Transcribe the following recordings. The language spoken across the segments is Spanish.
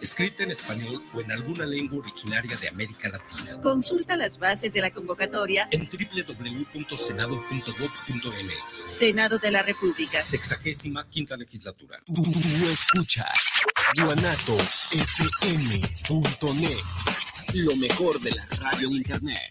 escrita en español o en alguna lengua originaria de América Latina. Consulta las bases de la convocatoria en www.senado.gov.mx. Senado de la República. Sexagésima quinta legislatura. Tú, escuchas guanatosfm.net. Lo mejor de la radio en internet.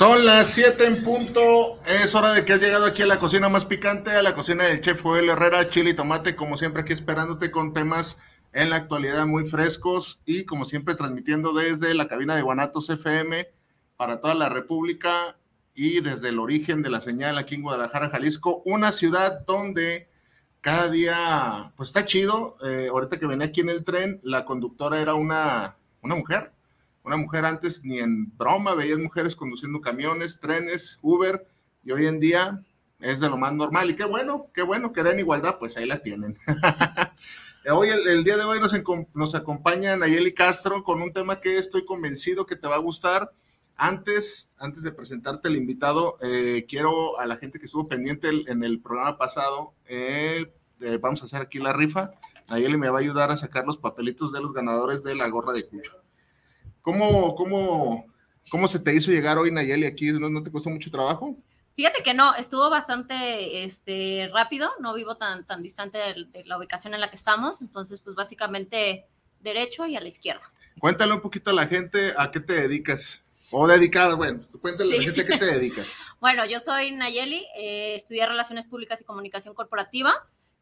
son las 7 en punto. Es hora de que has llegado aquí a la cocina más picante, a la cocina del chef Joel Herrera, chile y tomate, como siempre aquí esperándote con temas en la actualidad muy frescos y como siempre transmitiendo desde la cabina de Guanatos FM para toda la República y desde el origen de la señal aquí en Guadalajara, Jalisco, una ciudad donde cada día, pues está chido. Eh, ahorita que venía aquí en el tren, la conductora era una, una mujer una mujer antes ni en broma veías mujeres conduciendo camiones, trenes, Uber, y hoy en día es de lo más normal. Y qué bueno, qué bueno que igualdad, pues ahí la tienen. hoy, el, día de hoy nos, nos acompaña Nayeli Castro con un tema que estoy convencido que te va a gustar. Antes, antes de presentarte el invitado, eh, quiero a la gente que estuvo pendiente en el programa pasado, eh, eh, vamos a hacer aquí la rifa. Nayeli me va a ayudar a sacar los papelitos de los ganadores de la gorra de Cucho. ¿Cómo, cómo, cómo se te hizo llegar hoy, Nayeli, aquí? ¿No, te costó mucho trabajo? Fíjate que no, estuvo bastante este, rápido, no vivo tan, tan distante de, la ubicación en la que estamos, entonces pues básicamente derecho y a la izquierda. Cuéntale un poquito a la gente a qué te dedicas. O dedicada, bueno, cuéntale a la gente a qué te dedicas. bueno, yo soy Nayeli, eh, estudié Relaciones Públicas y Comunicación Corporativa.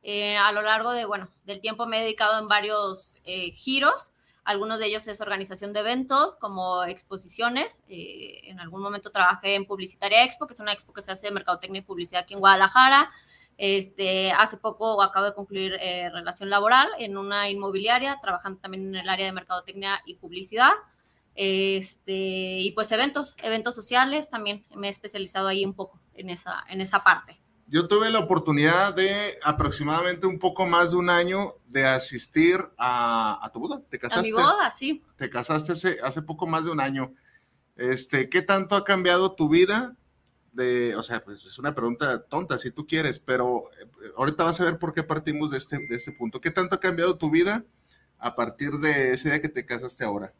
Eh, a lo largo de, bueno, del tiempo me he dedicado en varios eh, giros. Algunos de ellos es organización de eventos como exposiciones. Eh, en algún momento trabajé en Publicitaria Expo, que es una expo que se hace de mercadotecnia y publicidad aquí en Guadalajara. Este, hace poco acabo de concluir eh, relación laboral en una inmobiliaria, trabajando también en el área de mercadotecnia y publicidad. Este, y pues eventos, eventos sociales, también me he especializado ahí un poco en esa, en esa parte. Yo tuve la oportunidad de aproximadamente un poco más de un año de asistir a, tu boda. ¿Te casaste? A mi boda, sí. Te casaste hace, hace poco más de un año. Este, ¿Qué tanto ha cambiado tu vida? De, o sea, pues es una pregunta tonta si tú quieres, pero eh, ahorita vas a ver por qué partimos de este, de este punto. ¿Qué tanto ha cambiado tu vida a partir de ese día que te casaste ahora?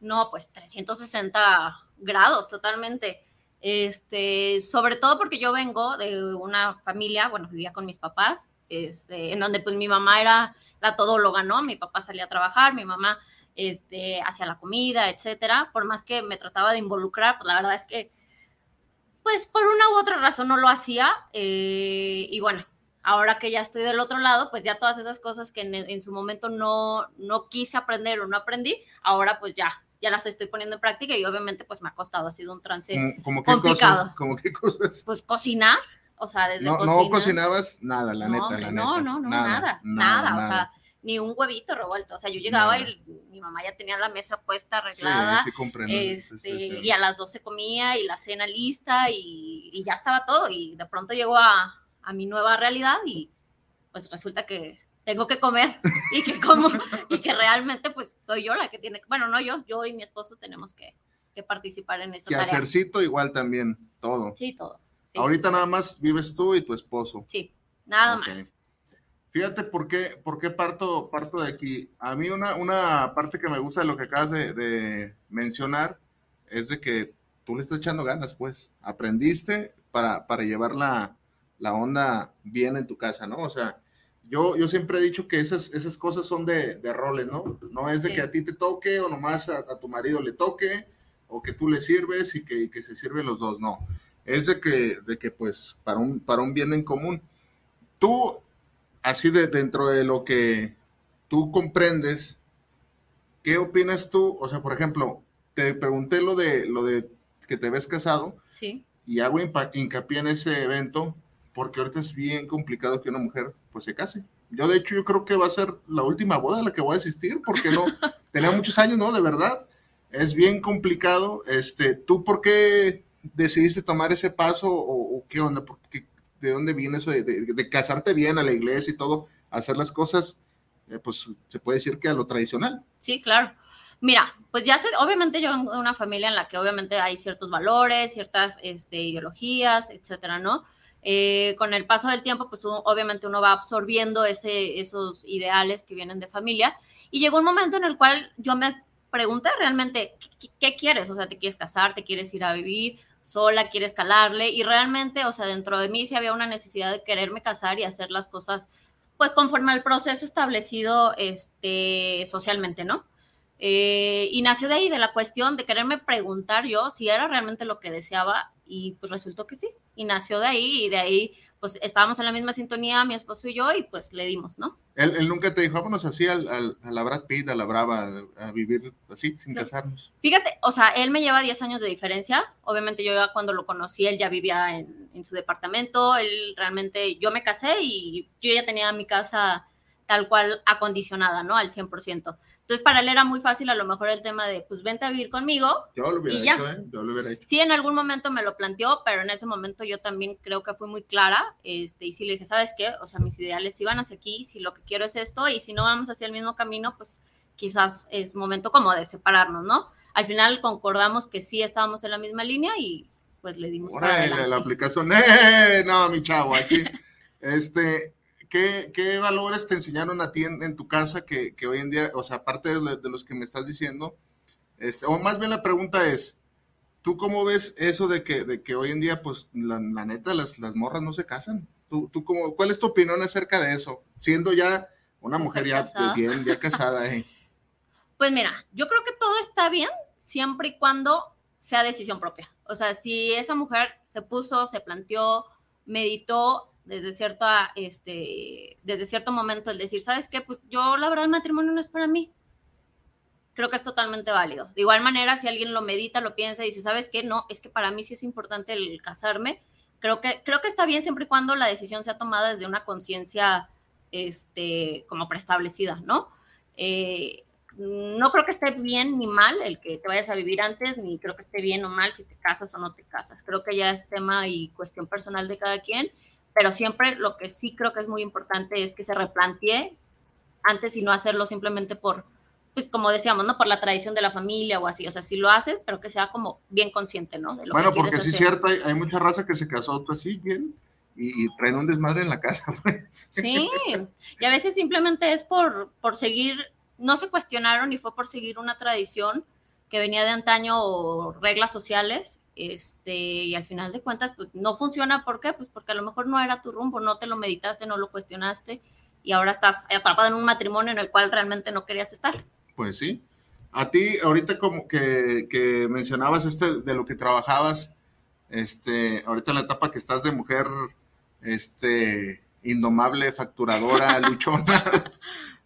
No, pues 360 grados totalmente. Este, sobre todo porque yo vengo de una familia, bueno, vivía con mis papás, este, en donde pues mi mamá era la todóloga, ¿no? Mi papá salía a trabajar, mi mamá este, hacía la comida, etcétera. Por más que me trataba de involucrar, pues la verdad es que, pues por una u otra razón no lo hacía. Eh, y bueno, ahora que ya estoy del otro lado, pues ya todas esas cosas que en, en su momento no, no quise aprender o no aprendí, ahora pues ya ya las estoy poniendo en práctica y obviamente pues me ha costado, ha sido un trance mm, complicado. ¿Cómo qué cosas? Pues cocinar, o sea, desde no, no cocinabas nada, la neta, la neta. No, no, no, nada, nada, o sea, ni un huevito revuelto, o sea, yo llegaba y mi mamá ya tenía la mesa puesta, arreglada, sí, sí, este, y a las 12 comía y la cena lista y, y ya estaba todo y de pronto llegó a, a mi nueva realidad y pues resulta que tengo que comer y que como y que realmente pues soy yo la que tiene, bueno, no yo, yo y mi esposo tenemos que, que participar en esa que tarea. hacercito igual también, todo. Sí, todo. Ahorita nada más vives tú y tu esposo. Sí, nada más. Fíjate por qué, por qué parto, parto de aquí. A mí una, una parte que me gusta de lo que acabas de, de mencionar es de que tú le estás echando ganas, pues. Aprendiste para, para llevar la, la onda bien en tu casa, ¿no? O sea, yo, yo siempre he dicho que esas, esas cosas son de, de roles, ¿no? No es de Sí. que a ti te toque o nomás a, a tu marido le toque o que tú le sirves y que, y que se sirven los dos, no. Es de que, de que pues, para un, para un bien en común. Tú, así de dentro de lo que tú comprendes, ¿qué opinas tú? O sea, por ejemplo, te pregunté lo de, lo de que te ves casado Sí. y hago hincapié en ese evento porque ahorita es bien complicado que una mujer pues se case. Yo de hecho yo creo que va a ser la última boda a la que voy a asistir porque no tenía muchos años, ¿no? De verdad. Es bien complicado. Este, ¿tú por qué decidiste tomar ese paso o, o qué onda? ¿Por qué- ¿De dónde viene eso de, de- de casarte bien a la iglesia y todo? Hacer las cosas, eh, pues se puede decir que a lo tradicional. Sí, claro. Mira, pues ya sé, obviamente yo vengo de una familia en la que obviamente hay ciertos valores, ciertas este, ideologías, etcétera, ¿no? Eh, con el paso del tiempo, pues obviamente uno va absorbiendo esos ideales que vienen de familia. Y llegó un momento en el cual yo me pregunté realmente, ¿qué, qué- quieres? O sea, ¿te quieres casar? ¿Te quieres ir a vivir sola? ¿Quieres calarle? Y realmente, o sea, dentro de mí sí había una necesidad de quererme casar y hacer las cosas, pues conforme al proceso establecido este, socialmente, ¿no? Eh, y nació de ahí, de la cuestión de quererme preguntar yo si era realmente lo que deseaba y pues resultó que sí. Y nació de ahí y de ahí pues estábamos en la misma sintonía, mi esposo y yo, y pues le dimos, ¿no? Él, él nunca te dijo, vámonos así al, al- a la Brad Pitt, a la Brava, a vivir así, sin casarnos. Fíjate, o sea, él me lleva 10 años de diferencia. Obviamente yo ya cuando lo conocí, él ya vivía en, en su departamento. Él realmente, yo me casé y yo ya tenía mi casa tal cual acondicionada, ¿no? Al 100%. Entonces para él era muy fácil a lo mejor el tema de, pues vente a vivir conmigo. Yo lo hubiera Y ya. hecho, ¿eh? Yo lo hubiera hecho. Sí, en algún momento me lo planteó, pero en ese momento yo también creo que fui muy clara. Este, y sí le dije, ¿sabes qué? O sea, mis ideales sí van hacia aquí, si lo que quiero es esto, y si no vamos hacia el mismo camino, pues quizás es momento como de separarnos, ¿no? Al final concordamos que sí estábamos en la misma línea y pues le dimos para Órale, adelante. la aplicación. ¡Eh! No, mi chavo, aquí. Este, ¿qué, qué valores te enseñaron a ti en, en tu casa que, que hoy en día, o sea, aparte de, de los que me estás diciendo, este, o más bien la pregunta es, ¿tú cómo ves eso de que, de que hoy en día, pues, la, la neta, las, las morras no se casan? ¿Tú, tú cómo, ¿Cuál es tu opinión acerca de eso? Siendo ya una mujer ya Casada. bien, ya casada, ¿eh? Pues mira, yo creo que todo está bien siempre y cuando sea decisión propia. O sea, si esa mujer se puso, se planteó, meditó desde cierta, este, desde cierto momento el decir, ¿sabes qué? Pues yo la verdad el matrimonio no es para mí. Creo que es totalmente válido. De igual manera, si alguien lo medita, lo piensa y dice, ¿sabes qué? No, es que para mí sí es importante el casarme. Creo que, creo que está bien siempre y cuando la decisión sea tomada desde una conciencia, este, como preestablecida, ¿no? Eh, no creo que esté bien ni mal el que te vayas a vivir antes, ni creo que esté bien o mal si te casas o no te casas. Creo que ya es tema y cuestión personal de cada quien, pero siempre lo que sí creo que es muy importante es que se replantee antes y no hacerlo simplemente por, pues como decíamos, ¿no? Por la tradición de la familia o así. O sea, si lo haces, pero que sea como bien consciente, ¿no? De lo Bueno, que porque sí es cierto, hay, hay mucha raza que se casó pues, así, bien, y, y traen un desmadre en la casa, pues. Sí, y a veces simplemente es por, por seguir, no se cuestionaron y fue por seguir una tradición que venía de antaño o reglas sociales, este, y al final de cuentas, pues no funciona, ¿por qué? Pues porque a lo mejor no era tu rumbo, no te lo meditaste, no lo cuestionaste, y ahora estás atrapado en un matrimonio en el cual realmente no querías estar. Pues sí. A ti, ahorita como que, que mencionabas este de lo que trabajabas, este, ahorita en la etapa que estás de mujer, este, indomable, facturadora, luchona.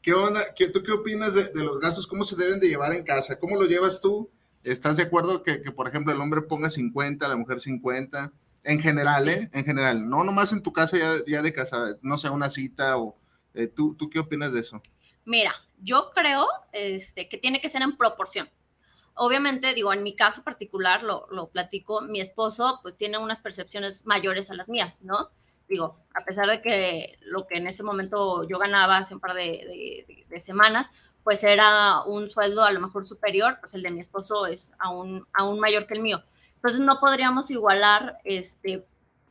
¿Qué onda? ¿Qué, ¿Tú qué opinas de, de los gastos? ¿Cómo se deben de llevar en casa? ¿Cómo lo llevas tú? ¿Estás de acuerdo que, que, por ejemplo, el hombre ponga 50, la mujer 50? En general, ¿eh? En general. No nomás en tu casa ya, ya de casada, no sé, una cita o... eh, ¿tú, ¿Tú qué opinas de eso? Mira, yo creo este, que tiene que ser en proporción. Obviamente, digo, en mi caso particular, lo, lo platico, mi esposo pues tiene unas percepciones mayores a las mías, ¿no? Digo, a pesar de que lo que en ese momento yo ganaba hace un par de, de- de- de semanas, pues era un sueldo a lo mejor superior, pues el de mi esposo es aún, aún mayor que el mío. Entonces no podríamos igualar este,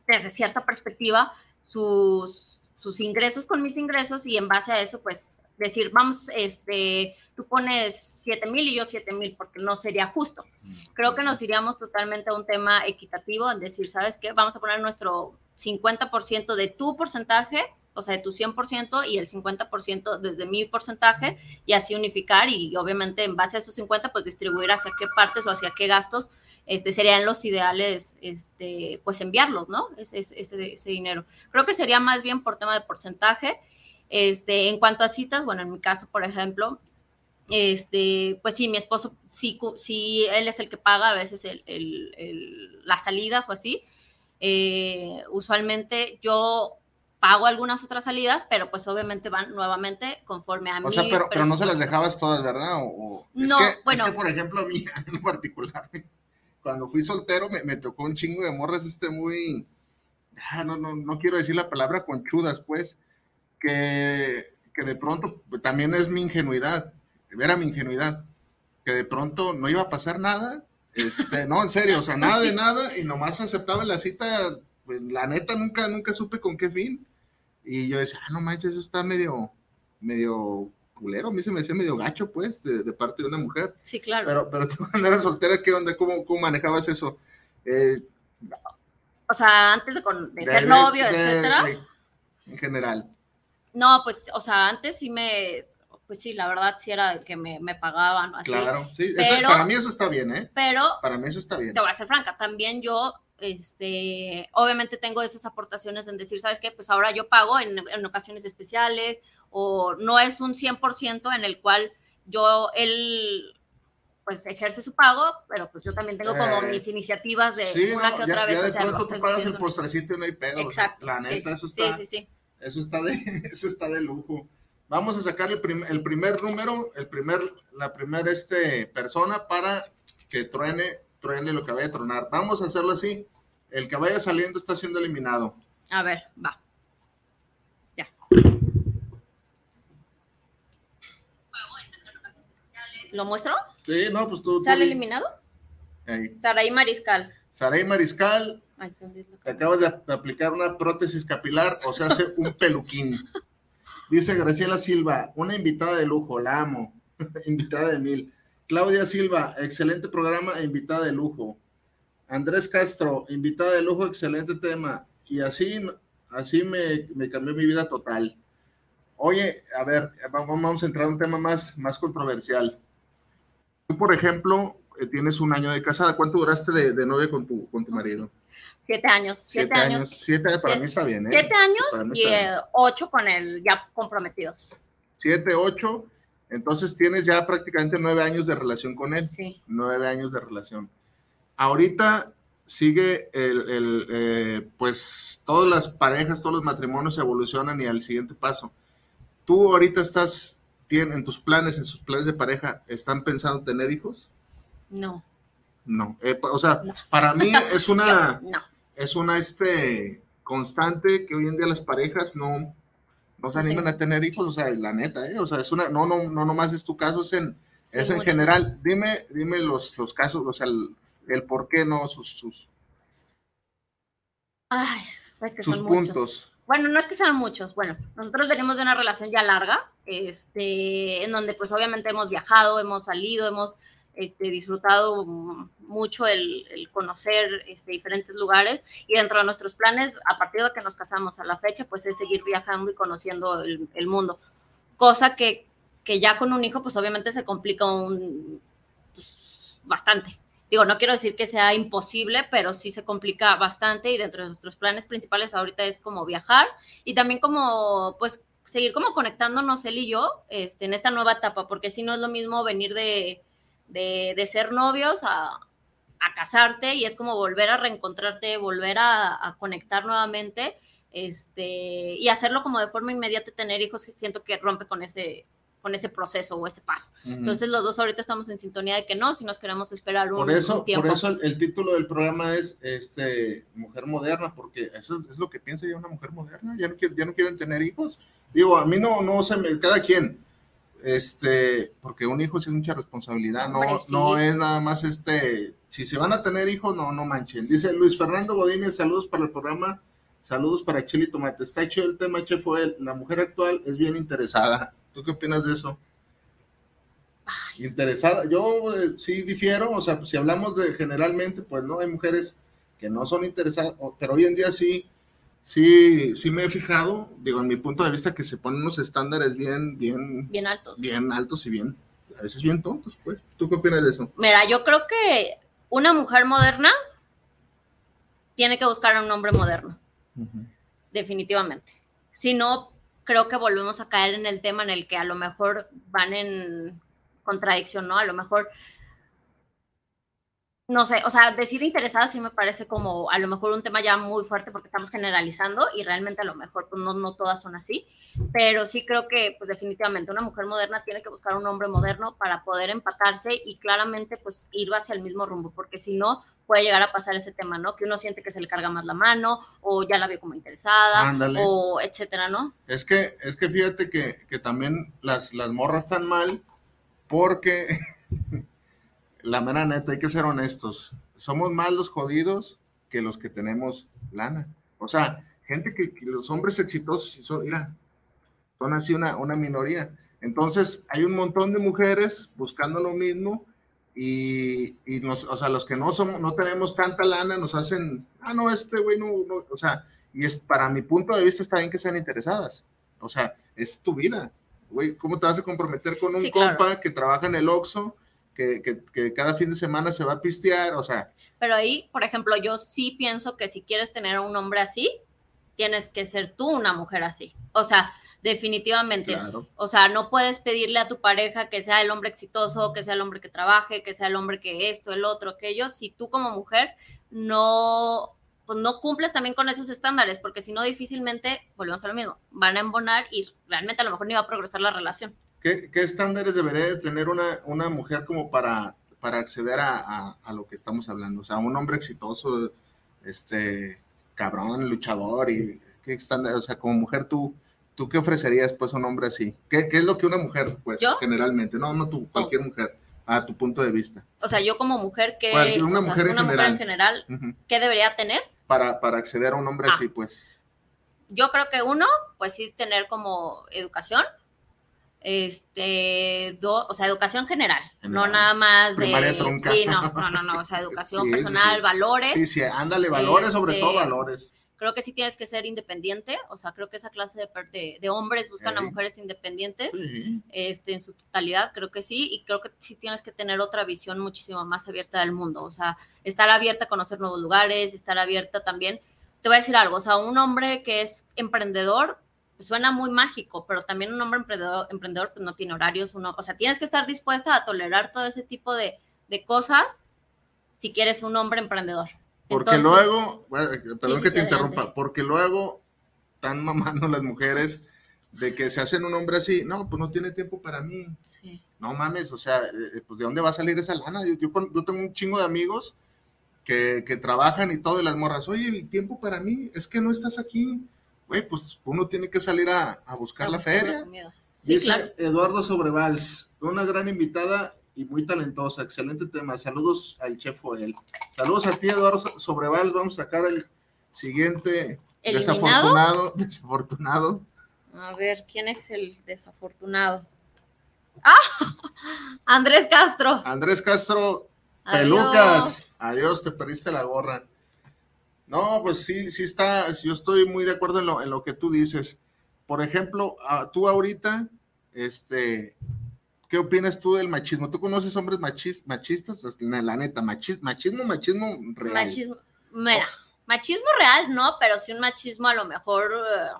desde cierta perspectiva sus, sus ingresos con mis ingresos y en base a eso, pues decir, vamos, este, tú pones 7 mil y yo 7 mil, porque no sería justo. Creo que nos iríamos totalmente a un tema equitativo, en decir, ¿sabes qué? Vamos a poner nuestro 50% de tu porcentaje, o sea, de tu 100% y el 50% desde mi porcentaje, y así unificar y obviamente en base a esos 50, pues distribuir hacia qué partes o hacia qué gastos este, serían los ideales, este, pues enviarlos, ¿no? Ese, ese, ese dinero. Creo que sería más bien por tema de porcentaje. Este, en cuanto a citas, bueno, en mi caso, por ejemplo, este, pues sí, mi esposo, sí, sí, él es el que paga a veces el, el, las salidas o así. Eh, usualmente yo pago algunas otras salidas, pero pues obviamente van nuevamente conforme a mí. O sea, pero, pero no se las dejabas todas, ¿verdad? O, no, bueno. por ejemplo, a mí en particular, cuando fui soltero me, me tocó un chingo de morras este muy, ah, no, no, no quiero decir la palabra conchudas, pues, que, que de pronto también es mi ingenuidad, era mi ingenuidad, que de pronto no iba a pasar nada, este, no, en serio, o sea, nada de nada, y nomás aceptaba la cita, pues la neta nunca, nunca supe con qué fin, y yo decía, ah, no manches, eso está medio, medio culero, a mí se me decía medio gacho, pues, de, parte de una mujer. Sí, claro. Pero, pero tú cuando eras soltera, ¿qué onda? ¿Cómo, cómo manejabas eso? Eh, o sea, antes de, ser novio, etcétera. en general. No, pues, o sea, antes sí me, pues sí, la verdad sí era que me, me pagaban. Así. Claro, sí, para mí eso está bien, ¿eh? Pero, para mí eso está bien. Te voy a ser franca, también yo este, obviamente tengo esas aportaciones en decir, ¿sabes qué? Pues ahora yo pago en, en ocasiones especiales o no es un 100% en el cual yo, él, pues ejerce su pago, pero pues yo también tengo como eh, mis iniciativas de una que otra vez. Ya de pronto tú pagas el postrecito y no hay pedo. Exacto. la neta, eso está, sí, sí, eso está de, eso está de lujo. Vamos a sacar el, el primer número, el primer, la primera este, persona para que truene, truene lo que vaya a tronar. Vamos a hacerlo así. El que vaya saliendo está siendo eliminado. A ver, va. Ya. ¿Lo muestro? Sí, no, pues tú. ¿Sale eliminado? Ahí. Saraí Mariscal. Saraí Mariscal. te acabas de aplicar una prótesis capilar, o sea, hace un peluquín. Dice Graciela Silva, una invitada de lujo, la amo. invitada de mil. Claudia Silva, excelente programa e invitada de lujo. Andrés Castro, invitada de lujo, excelente tema. Y así, así me, me cambió mi vida total. Oye, a ver, vamos a entrar a un tema más, más controversial. Tú, por ejemplo, eh, tienes un año de casada. ¿Cuánto duraste de, de novia con tu, con tu marido? Siete años. Siete, años, Siete años para mí está bien, ¿eh? Siete años y eh, ocho con el ya comprometidos. Siete, ocho. Entonces tienes ya prácticamente nueve años de relación con él. Sí. Nueve años de relación. Ahorita sigue el, el eh, pues todas las parejas, todos los matrimonios evolucionan y al siguiente paso. Tú ahorita estás en tus planes, en sus planes de pareja, ¿están pensando tener hijos? No. No, eh, o sea, para mí es una, es una este, constante que hoy en día las parejas no, no se animan a tener hijos, o sea, la neta, ¿eh? o sea, es una, no, no, no nomás es tu caso, es en, es en general. Dime, dime los, los casos, o sea, el, por qué no, sus, sus, Ay, pues que son puntos. Bueno, no es que sean muchos. Bueno, nosotros venimos de una relación ya larga, este, en donde pues obviamente hemos viajado, hemos salido, hemos este, disfrutado mucho el, conocer este, diferentes lugares y dentro de nuestros planes, a partir de que nos casamos a la fecha, pues es seguir viajando y conociendo el, mundo. Cosa que, que, ya con un hijo, pues obviamente se complica un, pues, bastante. Digo, no quiero decir que sea imposible, pero sí se complica bastante y dentro de nuestros planes principales ahorita es como viajar y también como, pues, seguir como conectándonos él y yo este, en esta nueva etapa, porque si no es lo mismo venir de, de, ser novios a, a, casarte y es como volver a reencontrarte, volver a, a, conectar nuevamente este, y hacerlo como de forma inmediata, tener hijos, siento que rompe con ese, con ese proceso o ese paso. Entonces los dos ahorita estamos en sintonía de que no, si nos queremos esperar un, por eso, tiempo. Por eso el, título del programa es este, Mujer Moderna, porque eso es lo que piensa ya una mujer moderna, ya no, ya no quieren tener hijos. Digo, a mí no, no se me, cada quien, este, porque un hijo es mucha responsabilidad, no, no es nada más este, si se van a tener hijos, no, no manchen. Dice Luis Fernando Godínez, saludos para el programa, saludos para Chile y Tomate. Está hecho el tema, fue la mujer actual es bien interesada. ¿Tú qué opinas de eso? Interesada, yo eh, sí difiero, o sea, si hablamos de generalmente, pues no, hay mujeres que no son interesadas, pero hoy en día sí, sí, sí me he fijado, digo, en mi punto de vista, que se ponen unos estándares bien, bien, Bien altos. bien altos y bien, a veces bien tontos, pues. ¿Tú qué opinas de eso? Mira, yo creo que una mujer moderna tiene que buscar a un hombre moderno, definitivamente. Si no, creo que volvemos a caer en el tema en el que a lo mejor van en contradicción, ¿no? A lo mejor, no sé, o sea, decir interesada sí me parece como a lo mejor un tema ya muy fuerte porque estamos generalizando y realmente a lo mejor pues, no, no todas son así, pero sí creo que pues definitivamente una mujer moderna tiene que buscar un hombre moderno para poder empatarse y claramente pues ir hacia el mismo rumbo, porque si no puede llegar a pasar ese tema, ¿no? Que uno siente que se le carga más la mano o ya la vio como interesada Ándale. o etcétera, ¿no? Es que, es que fíjate que, que también las, las morras están mal porque, la mera neta, hay que ser honestos, somos más los jodidos que los que tenemos lana. O sea, gente que, que los hombres exitosos son, mira, son así una, una minoría. Entonces, hay un montón de mujeres buscando lo mismo y, y nos, o sea, los que no somos, no tenemos tanta lana nos hacen, ah, no, este güey no, no", o sea, y es para mi punto de vista está bien que sean interesadas. O sea, es tu vida. Güey, ¿cómo te vas a comprometer con un Sí, claro. compa que trabaja en el Oxxo, que, que, que cada fin de semana se va a pistear? O sea, Pero ahí, por ejemplo, yo sí pienso que si quieres tener a un hombre así, tienes que ser tú una mujer así. O sea, definitivamente. claro. O sea, no puedes pedirle a tu pareja que sea el hombre exitoso, que sea el hombre que trabaje, que sea el hombre que esto, el otro, aquello, si tú como mujer no, pues no cumples también con esos estándares, porque si no difícilmente, volvemos a lo mismo, van a embonar y realmente a lo mejor ni va a progresar la relación. ¿Qué, qué estándares debería de tener una, una mujer como para, para acceder a, a- a lo que estamos hablando? O sea, un hombre exitoso, este, cabrón, luchador, y qué estándar, o sea, como mujer tú, ¿tú qué ofrecerías pues a un hombre así? ¿Qué, qué es lo que una mujer, pues, ¿Yo? generalmente? No, no tú, cualquier mujer, a tu punto de vista. O sea, yo como mujer que... Una o sea, mujer en una mujer en general. ¿qué debería tener? Para, para acceder a un hombre Ah. así, pues. yo creo que uno, pues sí, tener como educación, este, do- o sea, educación general, no nada más de, trunca. sí, no, no, no, no, o sea, educación Sí, personal, sí. valores, Sí, sí, ándale, valores, sobre Este, todo valores. Creo que sí tienes que ser independiente, o sea, creo que esa clase de, de, de hombres buscan a mujeres independientes, Sí. este, en su totalidad, creo que sí, y creo que sí tienes que tener otra visión muchísimo más abierta del mundo, o sea, estar abierta a conocer nuevos lugares, estar abierta también. Te voy a decir algo, o sea, un hombre que es emprendedor pues, suena muy mágico, pero también un hombre emprendedor, emprendedor pues no tiene horarios, uno, o sea, tienes que estar dispuesta a tolerar todo ese tipo de, de cosas si quieres un hombre emprendedor. Porque Entonces, luego, bueno, perdón que te adelante. interrumpa, porque luego están mamando las mujeres de que se hacen un hombre así, no, pues no tiene tiempo para mí, sí. no mames, o sea, eh, pues de dónde va a salir esa lana. Yo, yo, yo tengo un chingo de amigos que, que trabajan y todo, y las morras, oye, mi tiempo para mí, es que no estás aquí, güey, pues uno tiene que salir a, a buscar la buscar feria. Sí, Dice claro. Eduardo Sobrevals, una gran invitada y muy talentosa. Excelente tema. Saludos al chef Joel. Saludos a ti, Eduardo So- Sobrevals. Vamos a sacar el siguiente ¿Eliminado? desafortunado. Desafortunado. A ver, ¿quién es el desafortunado? ¡Ah! Andrés Castro. Andrés Castro, Adiós. pelucas. Adiós, te perdiste la gorra. No, pues sí, sí está. Yo estoy muy de acuerdo en lo, en lo que tú dices. Por ejemplo, ah, tú ahorita, este, ¿qué opinas tú del machismo? ¿Tú conoces hombres machis- machistas? Pues, La, neta, machis- machismo, machismo real. Machismo, mira, machismo real no, pero sí un machismo a lo mejor eh,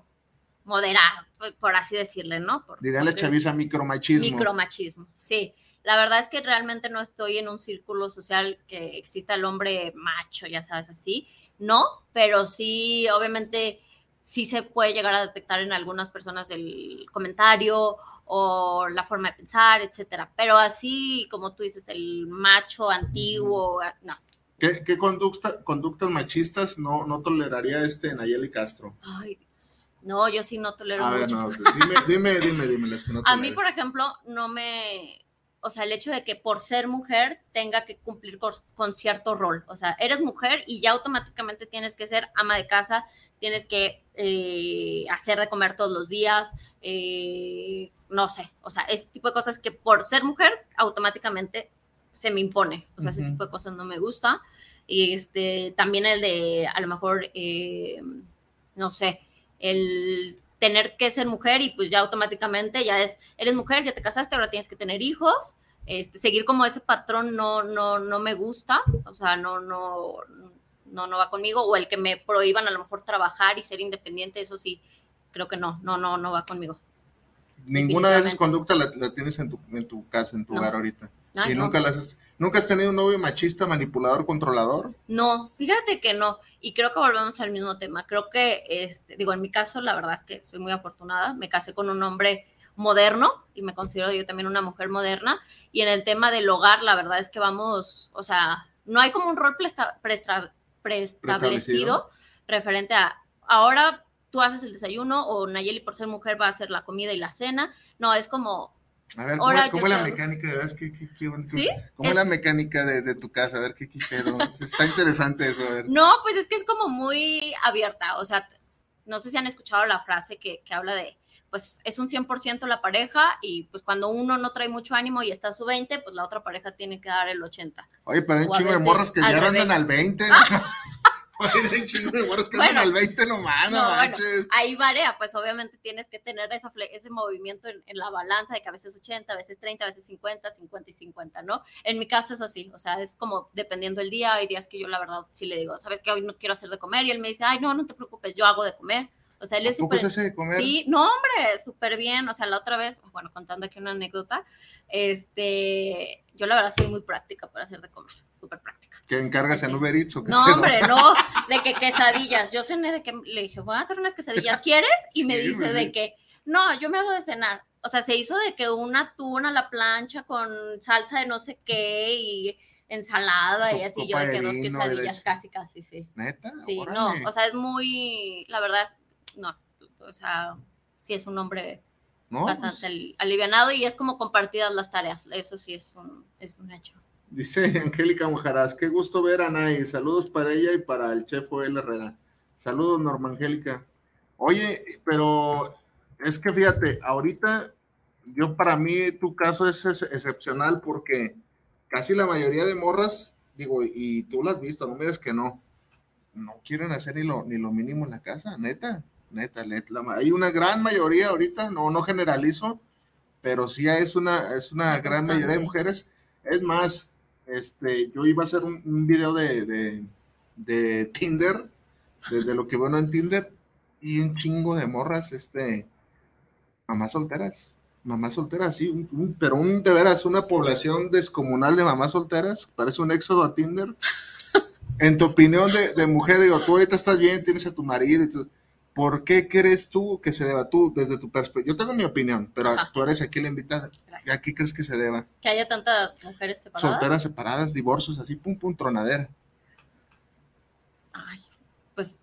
moderado, por- así decirle, ¿no? Por, Diría la chaviza micromachismo. Micromachismo, sí. La verdad es que realmente no estoy en un círculo social que exista el hombre macho, ya sabes, así. No, pero sí, obviamente, sí se puede llegar a detectar en algunas personas el comentario o la forma de pensar, etcétera. Pero así, como tú dices, el macho antiguo, no. ¿Qué, qué conducta- conductas machistas no, no toleraría este Nayeli Castro? Ay, no, yo sí no tolero A ver, no, dime, dime, dime, dime, las que no A mí, por ejemplo, no me, o sea, el hecho de que por ser mujer tenga que cumplir con, con cierto rol. O sea, eres mujer y ya automáticamente tienes que ser ama de casa, tienes que eh, hacer de comer todos los días, eh, no sé, o sea, ese tipo de cosas que por ser mujer automáticamente se me impone, o sea, ese Ujú. tipo de cosas no me gusta. Y este, también el de, a lo mejor, eh, no sé, el tener que ser mujer y pues ya automáticamente ya es, eres mujer, ya te casaste, ahora tienes que tener hijos. Este, seguir como ese patrón no, no, no me gusta, o sea, no, no, no, no va conmigo, o el que me prohíban a lo mejor trabajar y ser independiente, eso sí, creo que no, no, no, no va conmigo. Ninguna de esas conductas la, la tienes en tu, en tu casa, en tu No. hogar ahorita. Ay, y no. nunca las has, nunca has tenido un novio machista, manipulador, controlador. No, fíjate que no. Y creo que volvemos al mismo tema. Creo que, este, digo, en mi caso, la verdad es que soy muy afortunada. Me casé con un hombre moderno y me considero yo también una mujer moderna. Y en el tema del hogar, la verdad es que vamos, o sea, no hay como un rol preestablecido referente a ahora tú haces el desayuno o Nayeli por ser mujer va a hacer la comida y la cena. No, es como A ver, ¿cómo, la te mecánica de? ¿Qué, qué, qué- qué- ¿Sí? ¿Cómo Es- la mecánica de, de tu casa? A ver, ¿qué, qué pedo? Está interesante eso, a ver. No, pues es que es como muy abierta, o sea, no sé si han escuchado la frase que, que habla de, pues es un 100% la pareja y pues cuando uno no trae mucho ánimo y está a su 20, pues la otra pareja tiene que dar el 80. Oye, pero hay un chingo de morras que ya andan al 20. Oye, hay un chingo de morras que Bueno. andan al 20 nomás, no, No, bueno, ahí varía, pues obviamente tienes que tener esa, ese movimiento en, en la balanza de que a veces 80, a veces 30, a veces 50, 50 y 50, ¿no? En mi caso es así, o sea, es como dependiendo el día, hay días que yo la verdad sí le digo, ¿sabes que Hoy no quiero hacer de comer y él me dice, ay, no, no te preocupes, yo hago de comer. O sea, él es ¿A poco súper... Sí, no, hombre, súper bien. O sea, la otra vez, bueno, contando aquí una anécdota, este, yo la verdad soy muy práctica para hacer de comer, súper práctica. ¿Que encargas en. Uber Eats o qué No, pedo? hombre, no, de que quesadillas. Yo cené de que le dije, voy a hacer unas quesadillas, ¿quieres? Y me dice de que, no, yo me hago de cenar. O sea, se hizo de que una tuna a la plancha con salsa de no sé qué y ensalada y así, yo de que dos quesadillas, casi, casi, sí. ¿Neta? Sí, Órale. no, o sea, es muy, la verdad, no, o sea, sí es un hombre No, bastante pues, ali- alivianado y es como compartidas las tareas, eso sí es un, es un hecho. Dice Angélica Mujaraz, qué gusto ver a Nay. Saludos para ella y para el chef Joel Herrera. Saludos, Norma Angélica. Oye, pero es que fíjate, ahorita yo para mí tu caso es ex- excepcional porque casi la mayoría de morras, digo, y tú las has visto, no me digas que no, no quieren hacer ni lo, ni lo mínimo en la casa, neta, neta, neta. hay una gran mayoría ahorita, no, no generalizo, pero sí es una, es una gran mayoría de mujeres. Es más, este, yo iba a hacer un, un video de, de, de Tinder, de, de lo que bueno en Tinder, y un chingo de morras, este, mamás solteras, mamás solteras, sí, un- un- pero un, de veras, una población descomunal de mamás solteras, parece un éxodo a Tinder. En tu opinión de, de mujer, digo, tú ahorita estás bien, tienes a tu marido, y tú- ¿por qué crees tú que se deba tú, desde tu perspectiva? Yo tengo mi opinión, pero Ajá. tú eres aquí la invitada. Gracias. ¿A qué crees que se deba? Que haya tantas mujeres separadas. Solteras, separadas, divorcios, así, pum, pum, tronadera. Ay, pues,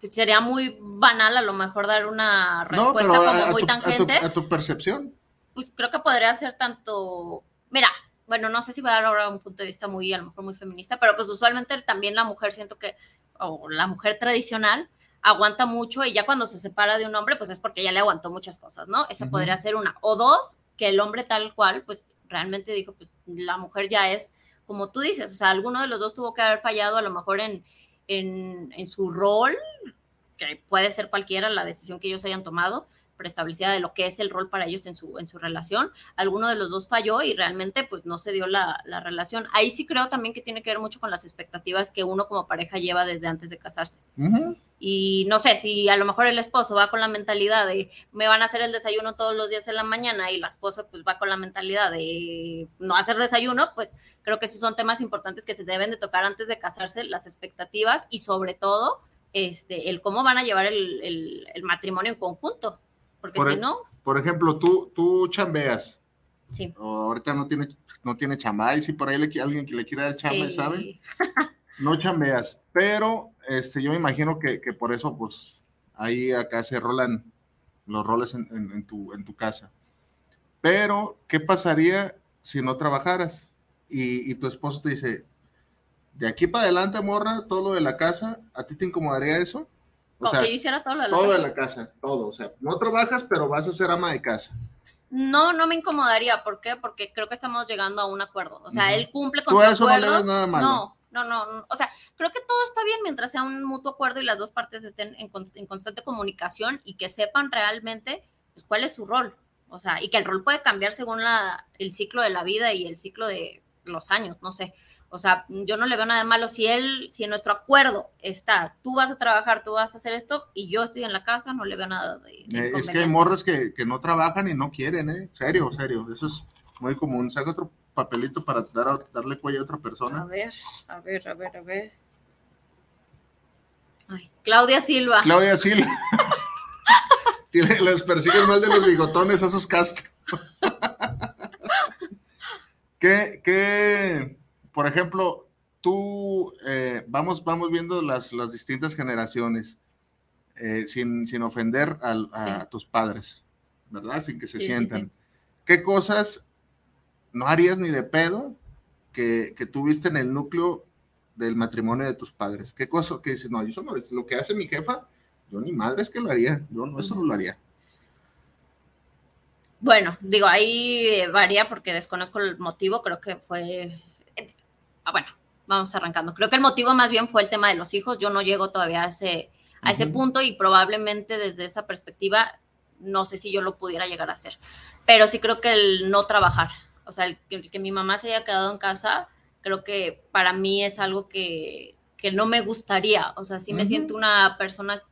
pues sería muy banal a lo mejor dar una No, respuesta pero como a, muy tu, a tu- tangente. a tu percepción. Pues creo que podría ser tanto, mira, bueno, no sé si voy a dar ahora un punto de vista muy, a lo mejor muy feminista, pero pues usualmente también la mujer siento que, o la mujer tradicional, aguanta mucho y ya cuando se separa de un hombre, pues es porque ya le aguantó muchas cosas, ¿no? Esa podría ser una. O dos, que el hombre tal cual, pues realmente dijo, pues la mujer ya es, como tú dices, o sea, alguno de los dos tuvo que haber fallado a lo mejor en, en, en su rol, que puede ser cualquiera la decisión que ellos hayan tomado, preestablecida de lo que es el rol para ellos en su, en su relación. Alguno de los dos falló y realmente pues no se dio la, la relación. Ahí sí creo también que tiene que ver mucho con las expectativas que uno como pareja lleva desde antes de casarse. Ujú. Y no sé, si a lo mejor el esposo va con la mentalidad de me van a hacer el desayuno todos los días en la mañana y la esposa pues va con la mentalidad de no hacer desayuno, pues creo que esos son temas importantes que se deben de tocar antes de casarse, las expectativas y sobre todo este, el cómo van a llevar el, el- el matrimonio en conjunto. Porque Por si el- no, Por ejemplo, tú, tú chambeas. sí. ahorita no tiene, no tiene chamba. Y si por ahí le, alguien que le quiera dar chamba, sí. ¿sabe? No chambeas. Pero este, yo me imagino que, que por eso, pues, ahí acá se rolan los roles en, en- en tu, en tu casa. Pero, ¿qué pasaría si no trabajaras? Y, y tu esposo te dice, de aquí para adelante, morra, todo lo de la casa, ¿a ti te incomodaría eso? O sea, que yo hiciera todo lo de la todo casa. de la casa, todo. O sea, no trabajas, pero vas a ser ama de casa. No, no me incomodaría. ¿Por qué? Porque creo que estamos llegando a un acuerdo. O sea, Ujú. él cumple con Tú su eso no le das nada malo. No, no, no. O sea, creo que todo está bien mientras sea un mutuo acuerdo y las dos partes estén en, en constante comunicación y que sepan realmente pues, cuál es su rol. O sea, y que el rol puede cambiar según la, el ciclo de la vida y el ciclo de los años, no sé. O sea, yo no le veo nada de malo. Si él, si en nuestro acuerdo está, tú vas a trabajar, tú vas a hacer esto y yo estoy en la casa, no le veo nada de. de Eh, es que hay morras que, que no trabajan y no quieren, ¿eh? Serio, serio. Eso es muy común. Saca otro papelito para dar a- darle cuello a otra A persona. ver, a ver, a ver, a ver. Ay, Claudia Silva. Claudia Silva. Tiene- los persiguen mal de los bigotones a esos castros. ¿Qué, qué, por ejemplo, tú, eh, vamos, vamos viendo las, las distintas generaciones, eh, sin, sin ofender al- a, Sí. tus padres, ¿verdad? Sin que se Sí, sientan. sí. ¿Qué cosas no harías ni de pedo que, que tuviste en el núcleo del matrimonio de tus padres? ¿Qué cosa que dices, no, no es lo que hace mi jefa? Yo ni madre es que lo haría, yo no, eso no lo haría. Bueno, digo, ahí varía porque desconozco el motivo, creo que fue... Ah, bueno, vamos arrancando. Creo que el motivo más bien fue el tema de los hijos. Yo no llego todavía a ese, a ese Ujú. punto y probablemente desde esa perspectiva no sé si yo lo pudiera llegar a hacer. Pero sí creo que el no trabajar, o sea, el, que- el que mi mamá se haya quedado en casa, creo que para mí es algo que, que no me gustaría. O sea, sí me Ujú. siento una persona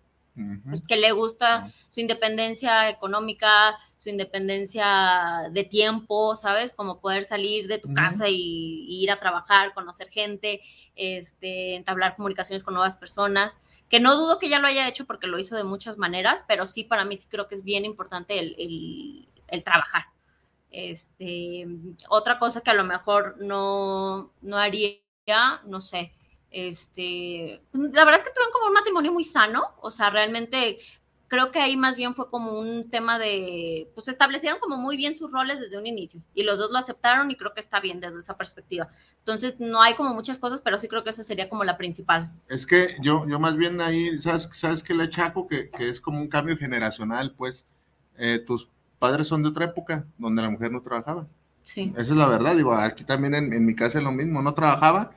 pues, que le gusta su independencia económica, su independencia de tiempo, ¿sabes? Como poder salir de tu casa y, y ir a trabajar, conocer gente, este, entablar comunicaciones con nuevas personas, que no dudo que ya lo haya hecho porque lo hizo de muchas maneras, pero sí para mí sí creo que es bien importante el, el- el trabajar. Este, otra cosa que a lo mejor no, no haría, no sé, este, la verdad es que tuvieron como un matrimonio muy sano, o sea, realmente creo que ahí más bien fue como un tema de, pues establecieron como muy bien sus roles desde un inicio y los dos lo aceptaron y creo que está bien desde esa perspectiva. Entonces, no hay como muchas cosas, pero sí creo que esa sería como la principal. Es que yo, yo más bien ahí, ¿sabes, sabes qué le achaco? Que, que es como un cambio generacional, pues. Eh, tus padres son de otra época, donde la mujer no trabajaba. Sí. Esa es la verdad, digo, aquí también en, en mi casa es lo mismo, no trabajaba,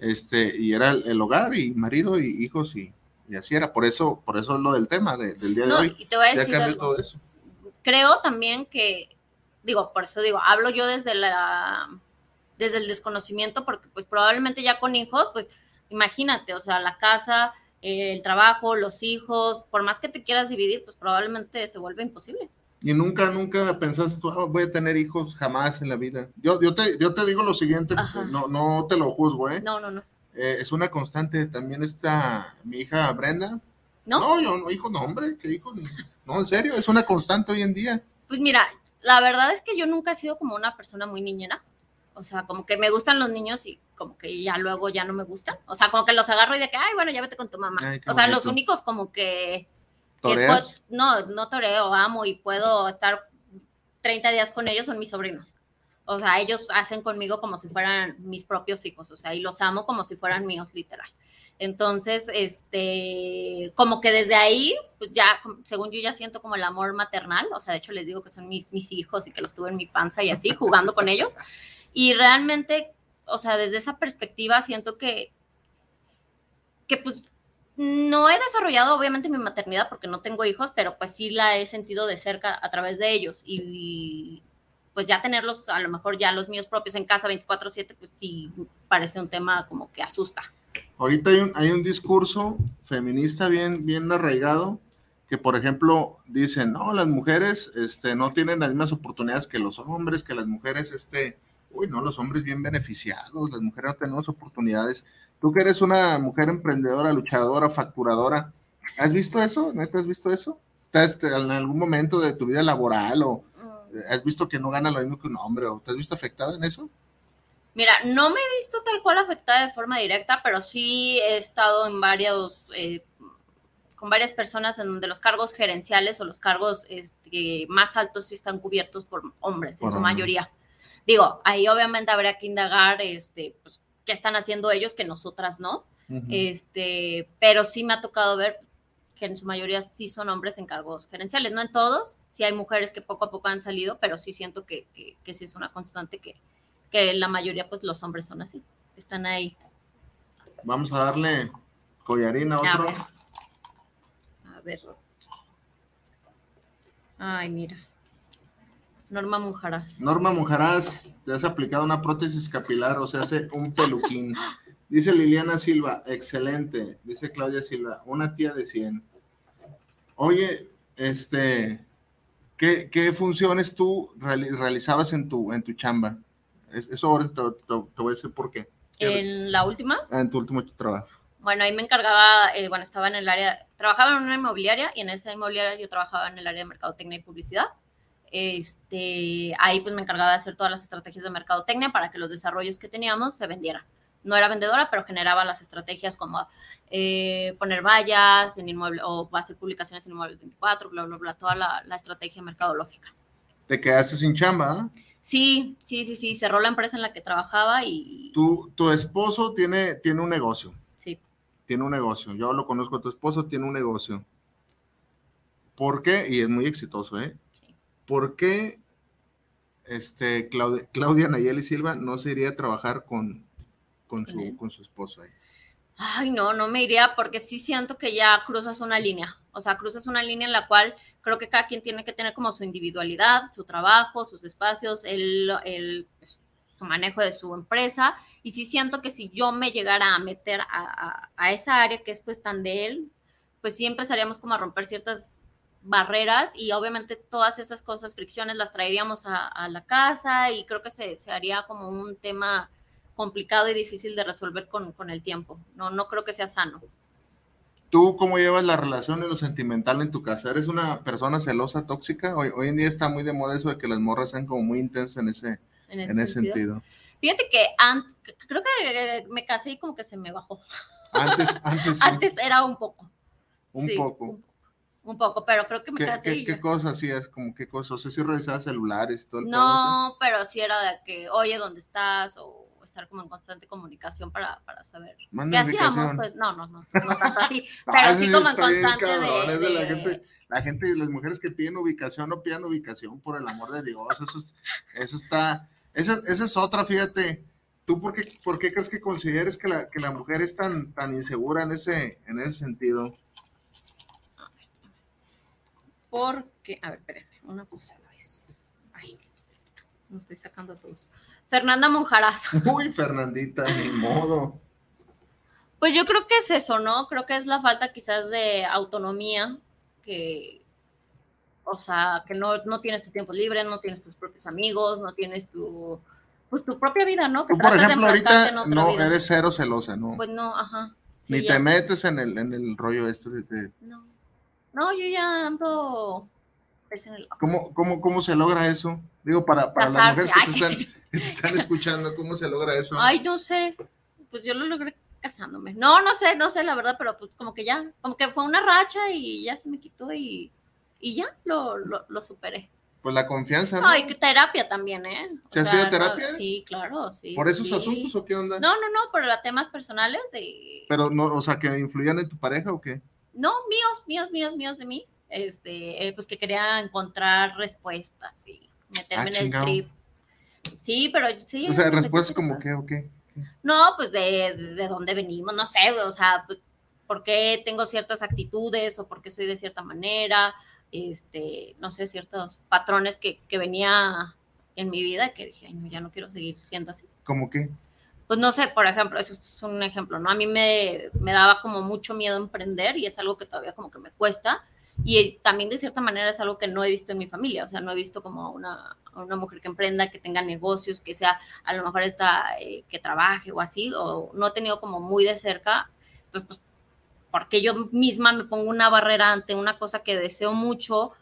este, y era el, el hogar y marido y hijos y, y así era. Por eso, por eso es lo del tema de- del día de hoy. y te voy a decir algo. todo eso. creo también que, digo, por eso digo, hablo yo desde la, desde el desconocimiento, porque pues probablemente ya con hijos, pues imagínate, o sea, la casa, eh, el trabajo, los hijos, por más que te quieras dividir, pues probablemente se vuelve imposible. Y nunca, nunca pensaste tú, "Ah, voy a tener hijos jamás en la vida. Yo, yo, te, yo te digo lo siguiente, Ajá. no, no te lo juzgo, ¿eh? No, no, no. Eh, es una constante. También está mi hija Brenda. ¿No? No, yo no, hijo, no, hombre, ¿qué hijo? No, en serio, es una constante hoy en día. Pues mira, la verdad es que yo nunca he sido como una persona muy niñera. O sea, como que me gustan los niños y como que ya luego ya no me gustan. O sea, como que los agarro y de que, ay, bueno, ya vete con tu mamá. Ay, o sea, los únicos como que... puedo- no, no toreo, amo y puedo estar 30 días con ellos son mis sobrinos. O sea, ellos hacen conmigo como si fueran mis propios hijos, o sea, y los amo como si fueran míos, literal. Entonces, este, como que desde ahí, pues ya, según yo ya siento como el amor maternal, o sea, de hecho les digo que son mis, mis hijos y que los tuve en mi panza y así, jugando con ellos. Y realmente, o sea, desde esa perspectiva siento que, que pues no he desarrollado obviamente mi maternidad porque no tengo hijos, pero pues sí la he sentido de cerca a través de ellos y, pues ya tenerlos, a lo mejor ya los míos propios en casa 24/7, pues sí parece un tema como que asusta. Ahorita hay un, hay un discurso feminista bien, bien arraigado que, por ejemplo, dicen, no, las mujeres este, no tienen las mismas oportunidades que los hombres, que las mujeres, este, uy, no, los hombres bien beneficiados, las mujeres no tenemos oportunidades. Tú que eres una mujer emprendedora, luchadora, facturadora, ¿has visto eso? ¿Neta has visto eso? ¿Estás este, en algún momento de tu vida laboral o has visto que no gana lo mismo que un hombre o te has visto afectada en eso? Mira, no me he visto tal cual afectada de forma directa, pero sí he estado en varios, eh, con varias personas en donde los cargos gerenciales o los cargos este, más altos sí están cubiertos por hombres, Por en su hombres. mayoría. Digo, ahí obviamente habría que indagar, este, pues, qué están haciendo ellos que nosotras no. Este, pero sí me ha tocado ver que en su mayoría sí son hombres en cargos gerenciales, no en todos, sí hay mujeres que poco a poco han salido, pero sí siento que, que, que sí es una constante que, que la mayoría, pues los hombres son así, están ahí. Vamos a darle collarín a A otro. ver. A ver. Ay, mira. Norma Mujaraz. Norma Mujaraz, te has aplicado una prótesis capilar, o sea, hace un peluquín. Dice Liliana Silva, excelente. Dice Claudia Silva, una tía de 100. Oye, este, ¿qué, qué funciones tú reali- realizabas en tu, en tu chamba? Es- Eso ahora te, te- te voy a decir por qué. En la última, En tu último trabajo. bueno, ahí me encargaba, eh, bueno, estaba en el área, trabajaba en una inmobiliaria y en esa inmobiliaria yo trabajaba en el área de mercadotecnia y publicidad. Este, ahí pues me encargaba de hacer todas las estrategias de mercadotecnia para que los desarrollos que teníamos se vendieran. No era vendedora, pero generaba las estrategias como eh, poner vallas en inmueble o hacer publicaciones en inmuebles 24, bla, bla, bla, toda la, la estrategia mercadológica. Te quedaste sin chamba. Sí, sí, sí, sí, cerró la empresa en la que trabajaba y Tu, tu esposo tiene, tiene un negocio. sí. tiene un negocio. Yo lo conozco a tu esposo, tiene un negocio. ¿Por qué? Y es muy exitoso, ¿eh? Sí. ¿Por qué este, Claudia, Claudia Nayeli Silva no se iría a trabajar con, con, su, él. con su esposo ahí? Ay, no, no me iría porque sí siento que ya cruzas una línea. O sea, cruzas una línea en la cual creo que cada quien tiene que tener como su individualidad, su trabajo, sus espacios, el, el- pues, su manejo de su empresa. Y sí siento que si yo me llegara a meter a, a- a esa área que es pues tan de él, pues sí empezaríamos como a romper ciertas barreras y obviamente todas esas cosas, fricciones, las traeríamos a, a la casa y creo que se, se haría como un tema complicado y difícil de resolver con, con el tiempo. No, no creo que sea sano. ¿Tú cómo llevas la relación y lo sentimental en tu casa? ¿Eres una persona celosa, tóxica? Hoy, hoy en día está muy de moda eso de que las morras sean como muy intensas en ese, En ese, en ese sentido. sentido. Fíjate que an- creo que me casé y como que se me bajó. Antes, antes, sí, Antes era un poco. un sí, poco. Un, un poco, pero creo que me ¿Qué, casé qué, y qué cosas hacías? Como qué cosas? O sea, si revisabas celulares y todo el pedo, No, pero sí era de que, oye, ¿dónde estás? O estar como en constante comunicación para, para saber qué hacíamos. Pues no, no, no, no tanto así, pero sí como en bien constante cabrón, de, la gente, la gente las mujeres que piden ubicación no pidan ubicación por el amor de Dios, eso es- eso está, esa, esa es otra, fíjate, ¿tú por qué, por qué crees que consideres que la, que la mujer es tan, tan insegura en ese, en ese sentido? Porque, a ver, espérenme, una cosa no estoy sacando todos. Fernanda Monjaraz. Uy, Fernandita, ni modo. Pues yo creo que es eso, ¿no? Creo que es la falta quizás de autonomía, que, o sea, que no, no tienes tu tiempo libre, no tienes tus propios amigos, no tienes tu, pues tu propia vida, ¿no? Que Tú, por ejemplo, ahorita no vida. eres cero celosa, ¿no? Pues no, ajá. sí, Ni ya. te metes en el, en el rollo este de, de- No. No, yo ya ando ¿Cómo, cómo, ¿Cómo se logra eso? Digo, para, para las mujeres que te, están, que te están escuchando, ¿cómo se logra eso? Ay, no sé. Pues yo lo logré casándome. No, no sé, no sé la verdad, pero pues como que ya, como que fue una racha y ya se me quitó y, y ya lo, lo, lo superé. Pues la confianza, ¿no? No, y terapia también, ¿eh? O ¿Se ha sido no, terapia? sí, claro, sí. ¿Por esos sí. asuntos o qué onda? No, no, no, por temas personales de... Pero no, o sea, que influían en tu pareja o qué? No, míos, míos, míos, míos de mí. Este, eh, pues que quería encontrar respuestas y meterme Ah, en el trip. Sí, pero sí. O sea, respuestas como qué o qué. No, pues de, de dónde venimos, no sé, o sea, pues por qué tengo ciertas actitudes o por qué soy de cierta manera, este, no sé, ciertos patrones que, que venía en mi vida que dije, ay, no, ya no quiero seguir siendo así. ¿Cómo qué? Pues no sé, por ejemplo, eso es un ejemplo, ¿no? A mí me, me daba como mucho miedo emprender y es algo que todavía como que me cuesta. Y también de cierta manera es algo que no he visto en mi familia, o sea, no he visto como a una, una mujer que emprenda, que tenga negocios, que sea a lo mejor esta, eh, que trabaje o así, o no he tenido como muy de cerca. Entonces, pues, porque yo misma me pongo una barrera ante una cosa que deseo mucho,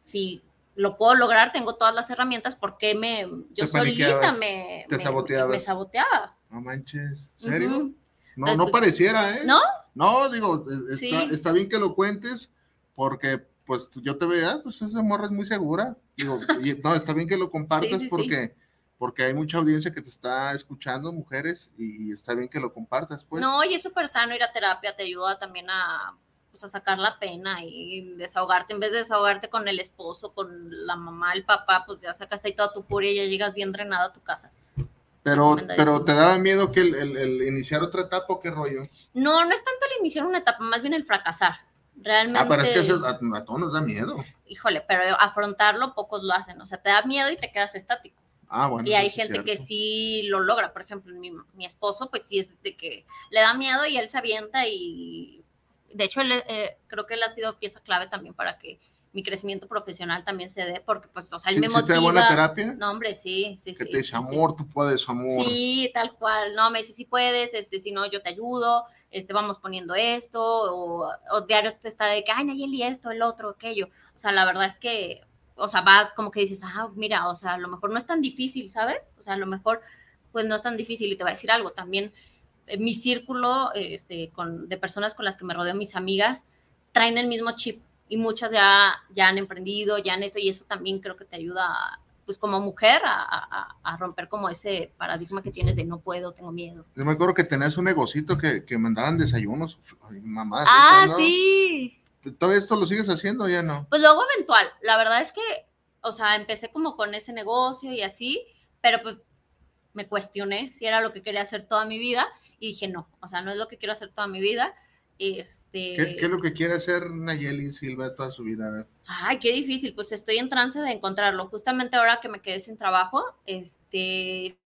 si lo puedo lograr, tengo todas las herramientas, porque me, yo solita me, te me- saboteabas. me saboteaba. No manches. ¿Serio? Ujú. No, Pues, no pues, pareciera, ¿eh? ¿No? No, digo, Sí. está, está bien que lo cuentes, porque pues yo te veo, pues esa morra es muy segura. Digo, y, no, está bien que lo compartas Sí, sí, sí. porque, porque hay mucha audiencia que te está escuchando, mujeres, y, está bien que lo compartas, pues. No, y es súper sano ir a terapia, te ayuda también a, pues a sacar la pena y desahogarte, en vez de desahogarte con el esposo, con la mamá, el papá, pues ya sacas ahí toda tu furia y ya llegas bien drenado a tu casa. Pero, pero te daba miedo que el, el- el iniciar otra etapa o qué rollo. No, no es tanto el iniciar una etapa, más bien el fracasar. Realmente, Ah, pero es que eso a, a todos nos da miedo. híjole, pero afrontarlo pocos lo hacen, o sea, te da miedo y te quedas estático. Ah, bueno. y hay sí gente que sí lo logra, por ejemplo, mi, mi esposo, pues sí es de que le da miedo y él se avienta y de hecho él, eh, creo que él ha sido pieza clave también para que mi crecimiento profesional también se dé, porque pues, o sea, él ¿Sí- me sí motiva. te da buena terapia? No, hombre, sí, sí, Que sí. te dice, sí, sí. amor, tú puedes, amor. Sí, tal cual. No, me dice, si puedes, este, si no, yo te ayudo, este, vamos poniendo esto, o, o diario te está de que, ay, Nayeli, esto, el otro, aquello. O sea, la verdad es que, o sea, va como que dices, ah, mira, o sea, a lo mejor no es tan difícil, ¿sabes? O sea, a lo mejor, pues no es tan difícil y te va a decir algo. También eh, mi círculo este, con, de personas con las que me rodeo, mis amigas, traen el mismo chip y muchas ya, ya han emprendido, ya han esto, y eso también creo que te ayuda, a, pues como mujer, a, a- a romper como ese paradigma que tienes de no puedo, tengo miedo. Yo me acuerdo que tenías un negocito que, que mandaban desayunos. Ay, mamá. Ah, sí. ¿Todo esto lo sigues haciendo o ya no? Pues luego eventual. La verdad es que, o sea, empecé como con ese negocio y así, pero pues me cuestioné si era lo que quería hacer toda mi vida y dije, no, o sea, no es lo que quiero hacer toda mi vida. Este, ¿Qué, qué es lo que quiere hacer Nayeli Silva toda su vida? A ver. Ay, qué difícil, pues estoy en trance de encontrarlo. Justamente ahora que me quedé sin trabajo, este,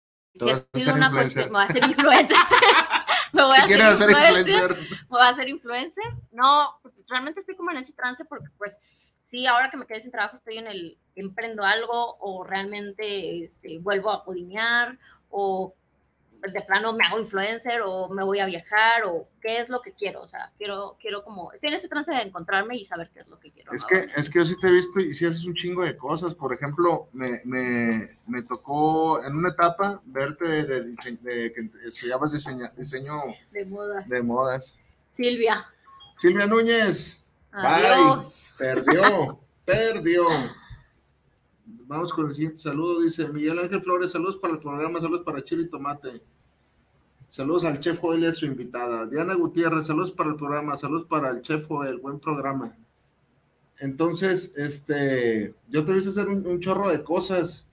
vas ha sido una cuestión, me voy a hacer influencer. me voy a ¿Qué hacer quieres hacer influencer. influencer? me voy a hacer influencer. No, pues, realmente estoy como en ese trance porque pues sí, ahora que me quedé sin trabajo estoy en el emprendo algo o realmente este, vuelvo a codinear o de plano me hago influencer o me voy a viajar o qué es lo que quiero. O sea, quiero, quiero como, estoy en ese trance de encontrarme y saber qué es lo que quiero. Es ¿no? que, es que yo sí te he visto y sí haces un chingo de cosas. Por ejemplo, me, me, me tocó en una etapa verte de, de de que estudiabas diseña- diseño De moda. de modas. Silvia. Silvia Núñez, Adiós. perdió, perdió. Vamos con el siguiente saludo. Dice Miguel Ángel Flores, saludos para el programa, saludos para Chile y Tomate. Saludos al chef Joel y a su invitada. Diana Gutiérrez, saludos para el programa, saludos para el chef Joel, buen programa. Entonces, este, yo te he visto hacer un, un chorro de cosas.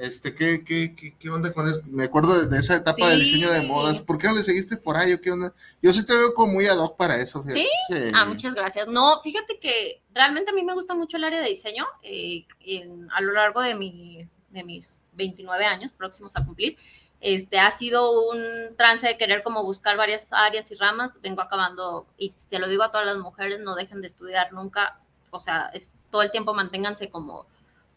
Este, ¿qué, qué, qué, qué onda con eso? Me acuerdo de, esa etapa de Sí. diseño de modas. ¿Por qué no le seguiste por ahí o qué onda? Yo sí te veo como muy ad hoc para eso. fíjate. ¿Sí? Ah, muchas gracias. No, fíjate que realmente a mí me gusta mucho el área de diseño. eh, en- a lo largo de, mi, de mis 29 años próximos a cumplir, este, ha sido un trance de querer como buscar varias áreas y ramas. Vengo acabando, y te lo digo a todas las mujeres, no dejen de estudiar nunca. O sea, es, todo el tiempo manténganse como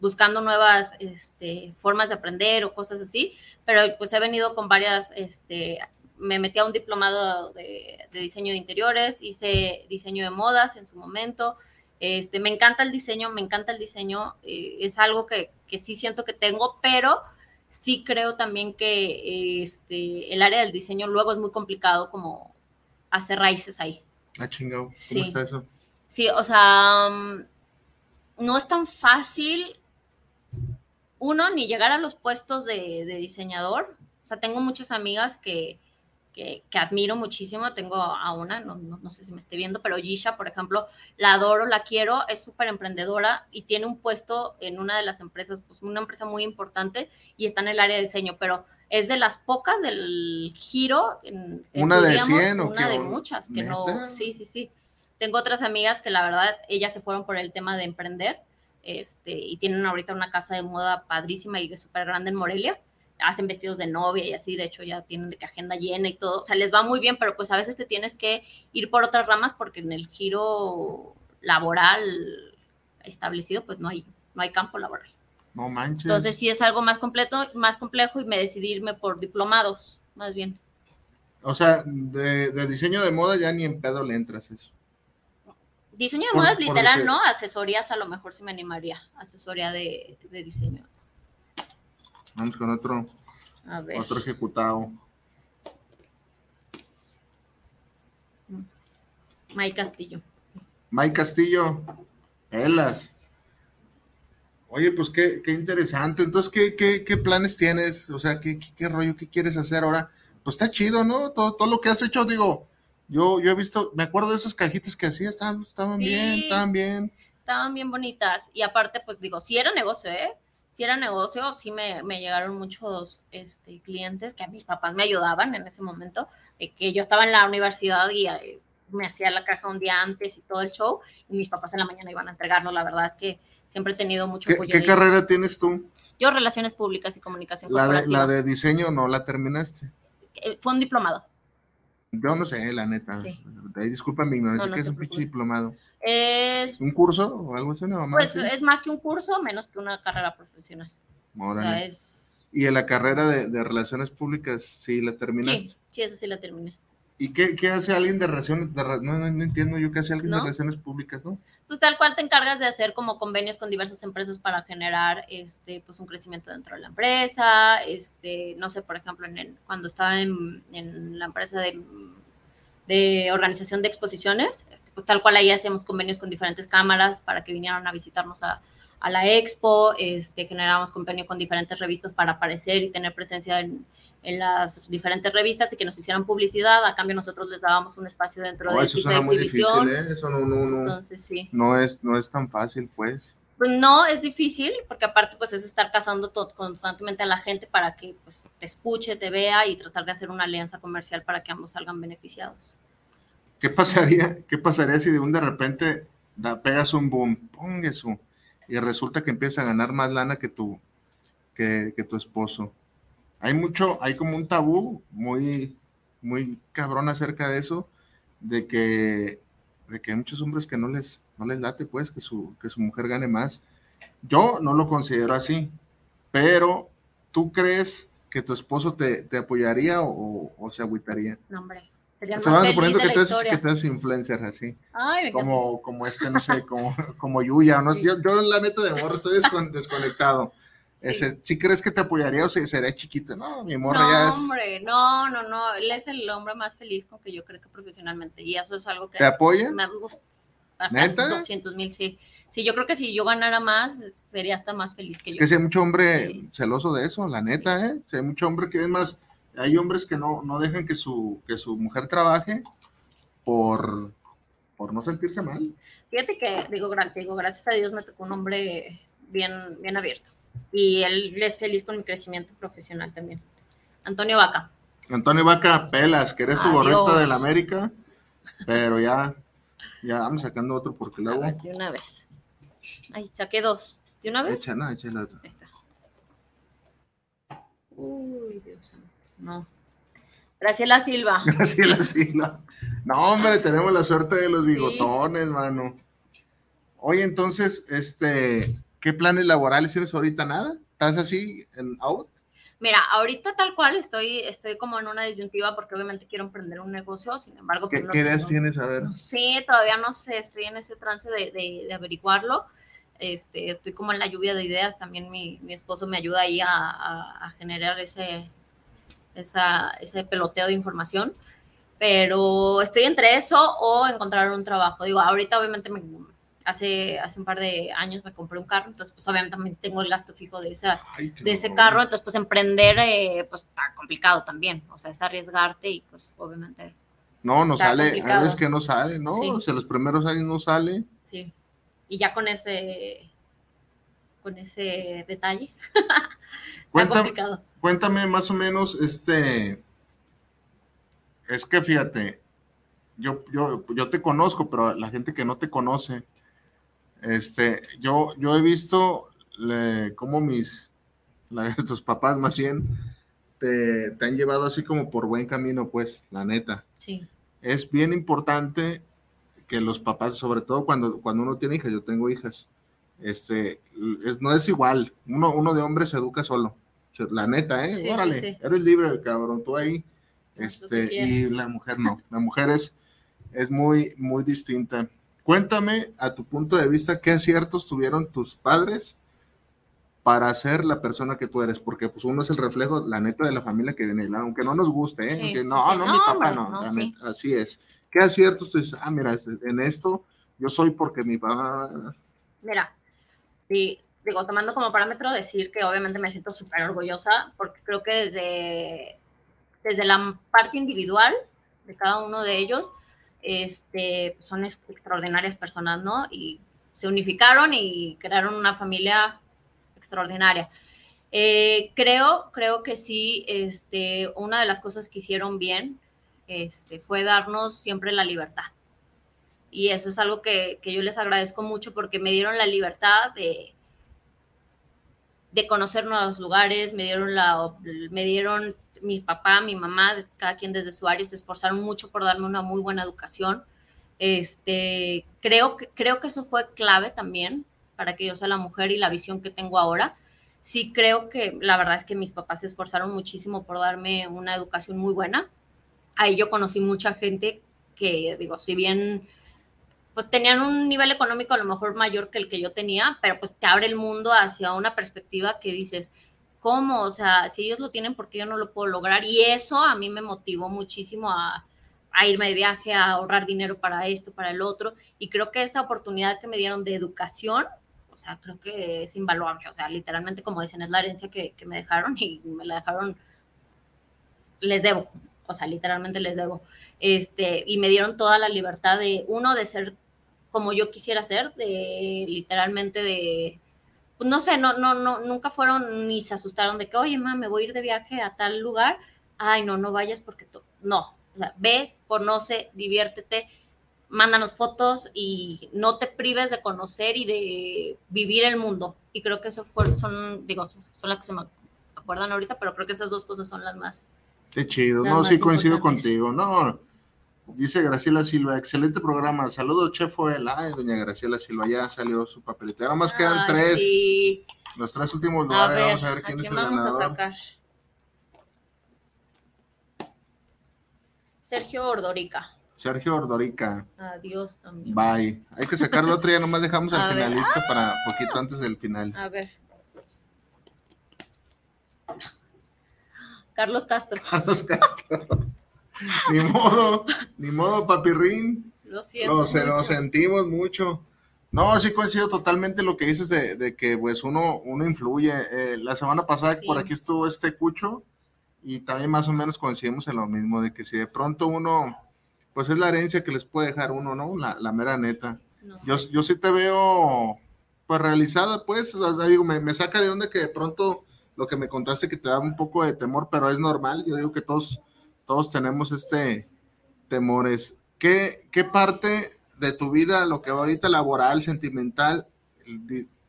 buscando nuevas este, formas de aprender o cosas así. Pero pues he venido con varias este, me metí a un diplomado de, de diseño de interiores, hice diseño de modas en su momento. Este, me encanta el diseño, me encanta el diseño, eh, es algo que, que sí siento que tengo, pero sí creo también que este, el área del diseño luego es muy complicado como hacer raíces ahí. Ah, chingado. ¿Cómo Sí. está eso? Sí, o sea, mm, no es tan fácil, uno, ni llegar a los puestos de, de diseñador. O sea, tengo muchas amigas que, que, que admiro muchísimo. Tengo a una, no, no, no sé si me esté viendo, pero Gisha, por ejemplo, la adoro, la quiero, es súper emprendedora y tiene un puesto en una de las empresas, pues una empresa muy importante y está en el área de diseño, pero es de las pocas del giro. ¿Una de estudiamos, 100 o Una de muchas, que no, sí, sí, sí. Tengo otras amigas que la verdad, ellas se fueron por el tema de emprender este, y tienen ahorita una casa de moda padrísima y súper grande en Morelia. Hacen vestidos de novia y así, de hecho ya tienen de que agenda llena y todo. O sea, les va muy bien, pero pues a veces te tienes que ir por otras ramas porque en el giro laboral establecido, pues no hay, no hay campo laboral. No manches. Entonces sí es algo más completo, más complejo y me decidí irme por diplomados, más bien. O sea, de, de diseño de moda ya ni en pedo le entras eso. Diseño de modas literal, que- ¿no? Asesorías a lo mejor sí me animaría. Asesoría de, de diseño. Vamos con otro, A ver. otro ejecutado. May Castillo. Mike Castillo, Pelas. Oye, pues qué, qué interesante. Entonces, ¿qué, qué, qué planes tienes? O sea, ¿qué, qué, qué rollo? ¿Qué quieres hacer ahora? Pues está chido, ¿no? Todo, todo lo que has hecho, digo, Yo, yo he visto, me acuerdo de esas cajitas que hacía, estaban, estaban Sí. bien, estaban bien. estaban bien bonitas. Y aparte, pues digo, si era negocio, ¿eh? Si era negocio, sí me, me llegaron muchos este, clientes que a mis papás me ayudaban en ese momento, de que yo estaba en la universidad y eh, me hacía la caja un día antes y todo el show, y mis papás en la mañana iban a entregarlo. La verdad es que siempre he tenido mucho ¿Qué, apoyo. qué carrera tienes tú? Yo, Relaciones Públicas y Comunicación La de, la de diseño no la terminaste. Eh, Fue un diplomado. Yo no sé, la neta. Sí. Disculpa mi ignorancia, No, no ¿qué es un pinche diplomado? Es, ¿Un curso o algo así? Una pues, así? es más que un curso, menos que una carrera profesional. O Órale. sea, es... Y en la carrera de, de relaciones públicas, sí, la terminaste. Sí, sí, esa sí la terminé. ¿Y qué, qué hace alguien de relaciones? de no, no, no entiendo yo qué hace alguien de relaciones públicas, ¿no? Pues tal cual te encargas de hacer como convenios con diversas empresas para generar este pues un crecimiento dentro de la empresa este no sé por ejemplo en cuando estaba en, en la empresa de, de organización de exposiciones este, pues tal cual ahí hacíamos convenios con diferentes cámaras para que vinieran a visitarnos a, a la expo este generábamos convenio con diferentes revistas para aparecer y tener presencia en en las diferentes revistas y que nos hicieran publicidad, a cambio nosotros les dábamos un espacio dentro Oh, de eso piso suena de exhibición. difícil, ¿eh? Eso no, no, no, Entonces, sí. no, es, no es tan fácil, pues. Pues no, es difícil, porque aparte pues es estar cazando todo, constantemente a la gente para que pues te escuche, te vea y tratar de hacer una alianza comercial para que ambos salgan beneficiados. ¿Qué pasaría, qué pasaría si de un de repente da- pegas un boom, eso, y resulta que empieza a ganar más lana que tu, que, que tu esposo? Hay mucho, hay como un tabú muy, muy cabrón acerca de eso, de que, de que hay muchos hombres que no les, no les late, pues, que su, que su mujer gane más. Yo no lo considero así, pero ¿tú crees que tu esposo te, te apoyaría o, o se agüitaría? No, hombre, sería más van feliz suponiendo de que la te, haces, que te haces influencer así, Ay, como, como este, no sé, como, como Yuya, no sé, yo, yo la neta de morro estoy descon- desconectado. Sí. Ese, ¿Sí crees que te apoyaría o se, sería chiquita? No, mi morra no, ya es, hombre, no, no, no, él es el hombre más feliz con que yo crezca profesionalmente y eso es algo que ¿te apoya? me. ¿Neta? 200 mil, sí. Sí, yo creo que si yo ganara más, sería hasta más feliz que yo. Que si hay mucho hombre Sí. celoso de eso, la neta, ¿eh? Si hay mucho hombre que es más, hay hombres que no, no dejan que su, que su mujer trabaje por, por no sentirse mal. Fíjate que, digo, digo, gracias a Dios me tocó un hombre bien, bien abierto. Y él es feliz con mi crecimiento profesional también. Antonio Vaca. Antonio Vaca, pelas, que eres tu gorrita del América, pero ya, ya vamos sacando otro porque luego... ver, de una vez. Ay, saqué dos. ¿De una vez? Echa, no, echa el otro. Ahí está. Uy, Dios santo. No. Graciela Silva. Así la sigla. No, hombre, tenemos la suerte de los bigotones, mano. Oye, entonces, este, ¿qué planes laborales tienes ahorita? ¿Nada? ¿Estás así en out? Mira, ahorita tal cual estoy, estoy como en una disyuntiva porque obviamente quiero emprender un negocio, sin embargo, ¿Qué, pues no qué ideas tienes? A ver. Sé, todavía no sé, estoy en ese trance de, de- de averiguarlo. Este, estoy como en la lluvia de ideas, también mi, mi esposo me ayuda ahí a, a- a generar ese, esa, ese peloteo de información, pero estoy entre eso o encontrar un trabajo. Digo, ahorita obviamente me, hace, hace un par de años me compré un carro, entonces pues obviamente también tengo el gasto fijo de, esa, Ay, de ese horror. carro, entonces pues emprender eh, pues está complicado también, o sea, es arriesgarte y pues obviamente No, no sale, a veces que no sale, ¿no? Sí. O sea, los primeros años no sale. Sí. Y ya con ese con ese detalle. Está Cuenta- complicado. Cuéntame más o menos, este, es que fíjate, yo, yo, yo te conozco, pero la gente que no te conoce, este, yo, yo he visto le- cómo mis, la- tus papás más bien, te, te han llevado así como por buen camino, pues, la neta. Sí. Es bien importante que los papás, sobre todo cuando, cuando uno tiene hijas, yo tengo hijas, este, es, no es igual, uno, uno de hombre se educa solo, la neta, ¿eh? Sí, Órale, sí. eres libre, cabrón, tú ahí, este, y la mujer no, la mujer es, es muy, muy distinta. Cuéntame, a tu punto de vista, qué aciertos tuvieron tus padres para ser la persona que tú eres, porque pues uno es el reflejo, la neta, de la familia que viene, aunque no nos guste, ¿eh? Sí, Aunque, no, sí. no, No, mi papá no, no, sí. neta, así es. ¿Qué aciertos tú dices? Ah, mira, en esto yo soy porque mi papá... Mira, sí, digo, tomando como parámetro decir que obviamente me siento súper orgullosa porque creo que desde, desde la parte individual de cada uno de ellos. Este, son extraordinarias personas, ¿no? Y se unificaron y crearon una familia extraordinaria. Eh, creo, creo que sí, este, una de las cosas que hicieron bien este, fue darnos siempre la libertad. Y eso es algo que, que yo les agradezco mucho porque me dieron la libertad de, de conocer nuevos lugares, me dieron la, me dieron mi papá, mi mamá, cada quien desde su área se esforzaron mucho por darme una muy buena educación. Este, creo, que, creo que eso fue clave también para que yo sea la mujer y la visión que tengo ahora. Sí creo que la verdad es que mis papás se esforzaron muchísimo por darme una educación muy buena. Ahí yo conocí mucha gente que, digo, si bien pues tenían un nivel económico a lo mejor mayor que el que yo tenía, pero pues te abre el mundo hacia una perspectiva que dices, ¿cómo? O sea, si ellos lo tienen, ¿por qué yo no lo puedo lograr? Y eso a mí me motivó muchísimo a, irme de viaje, a ahorrar dinero para esto, para el otro. Y creo que esa oportunidad que me dieron de educación, o sea, creo que es invaluable. O sea, literalmente, como dicen, es la herencia que, que me dejaron y me la dejaron, les debo. O sea, literalmente les debo. Este, y me dieron toda la libertad de, uno, de ser como yo quisiera ser, de literalmente de no sé, no, no, no, nunca fueron ni se asustaron de que, oye, mamá, me voy a ir de viaje a tal lugar. Ay, no, no vayas porque no. O sea, ve, conoce, diviértete, mándanos fotos y no te prives de conocer y de vivir el mundo. Y creo que eso son, digo, son las que se me acuerdan ahorita, pero creo que esas dos cosas son las más. Qué chido, no, sí coincido contigo. No, Dice Graciela Silva, excelente programa. Saludos, Chef Joel. Ay, doña Graciela Silva, ya salió su papelito. Ahora más quedan tres. Los tres últimos lugares. vamos a ver quién es el vamos ganador. A sacar? Sergio Ordorica. Sergio Ordorica. Adiós también. Bye. Hay que sacarlo otro, ya nomás dejamos al finalista para poquito antes del final. A ver. Carlos Castro. Carlos Castro. ni modo, ni modo, papirrín. Lo siento. Lo, sentimos mucho. No, sí coincido totalmente lo que dices de, que pues uno, uno influye. Eh, la semana pasada por aquí estuvo este Cucho y también más o menos coincidimos en lo mismo, de que si de pronto uno, pues es la herencia que les puede dejar uno, ¿no? La, mera neta. Yo, yo sí te veo pues realizada, pues, digo, me, me saca de onda que de pronto lo que me contaste que te da un poco de temor, pero es normal. Yo digo que todos todos tenemos este temores. ¿Qué, qué parte de tu vida, lo que va ahorita laboral, sentimental,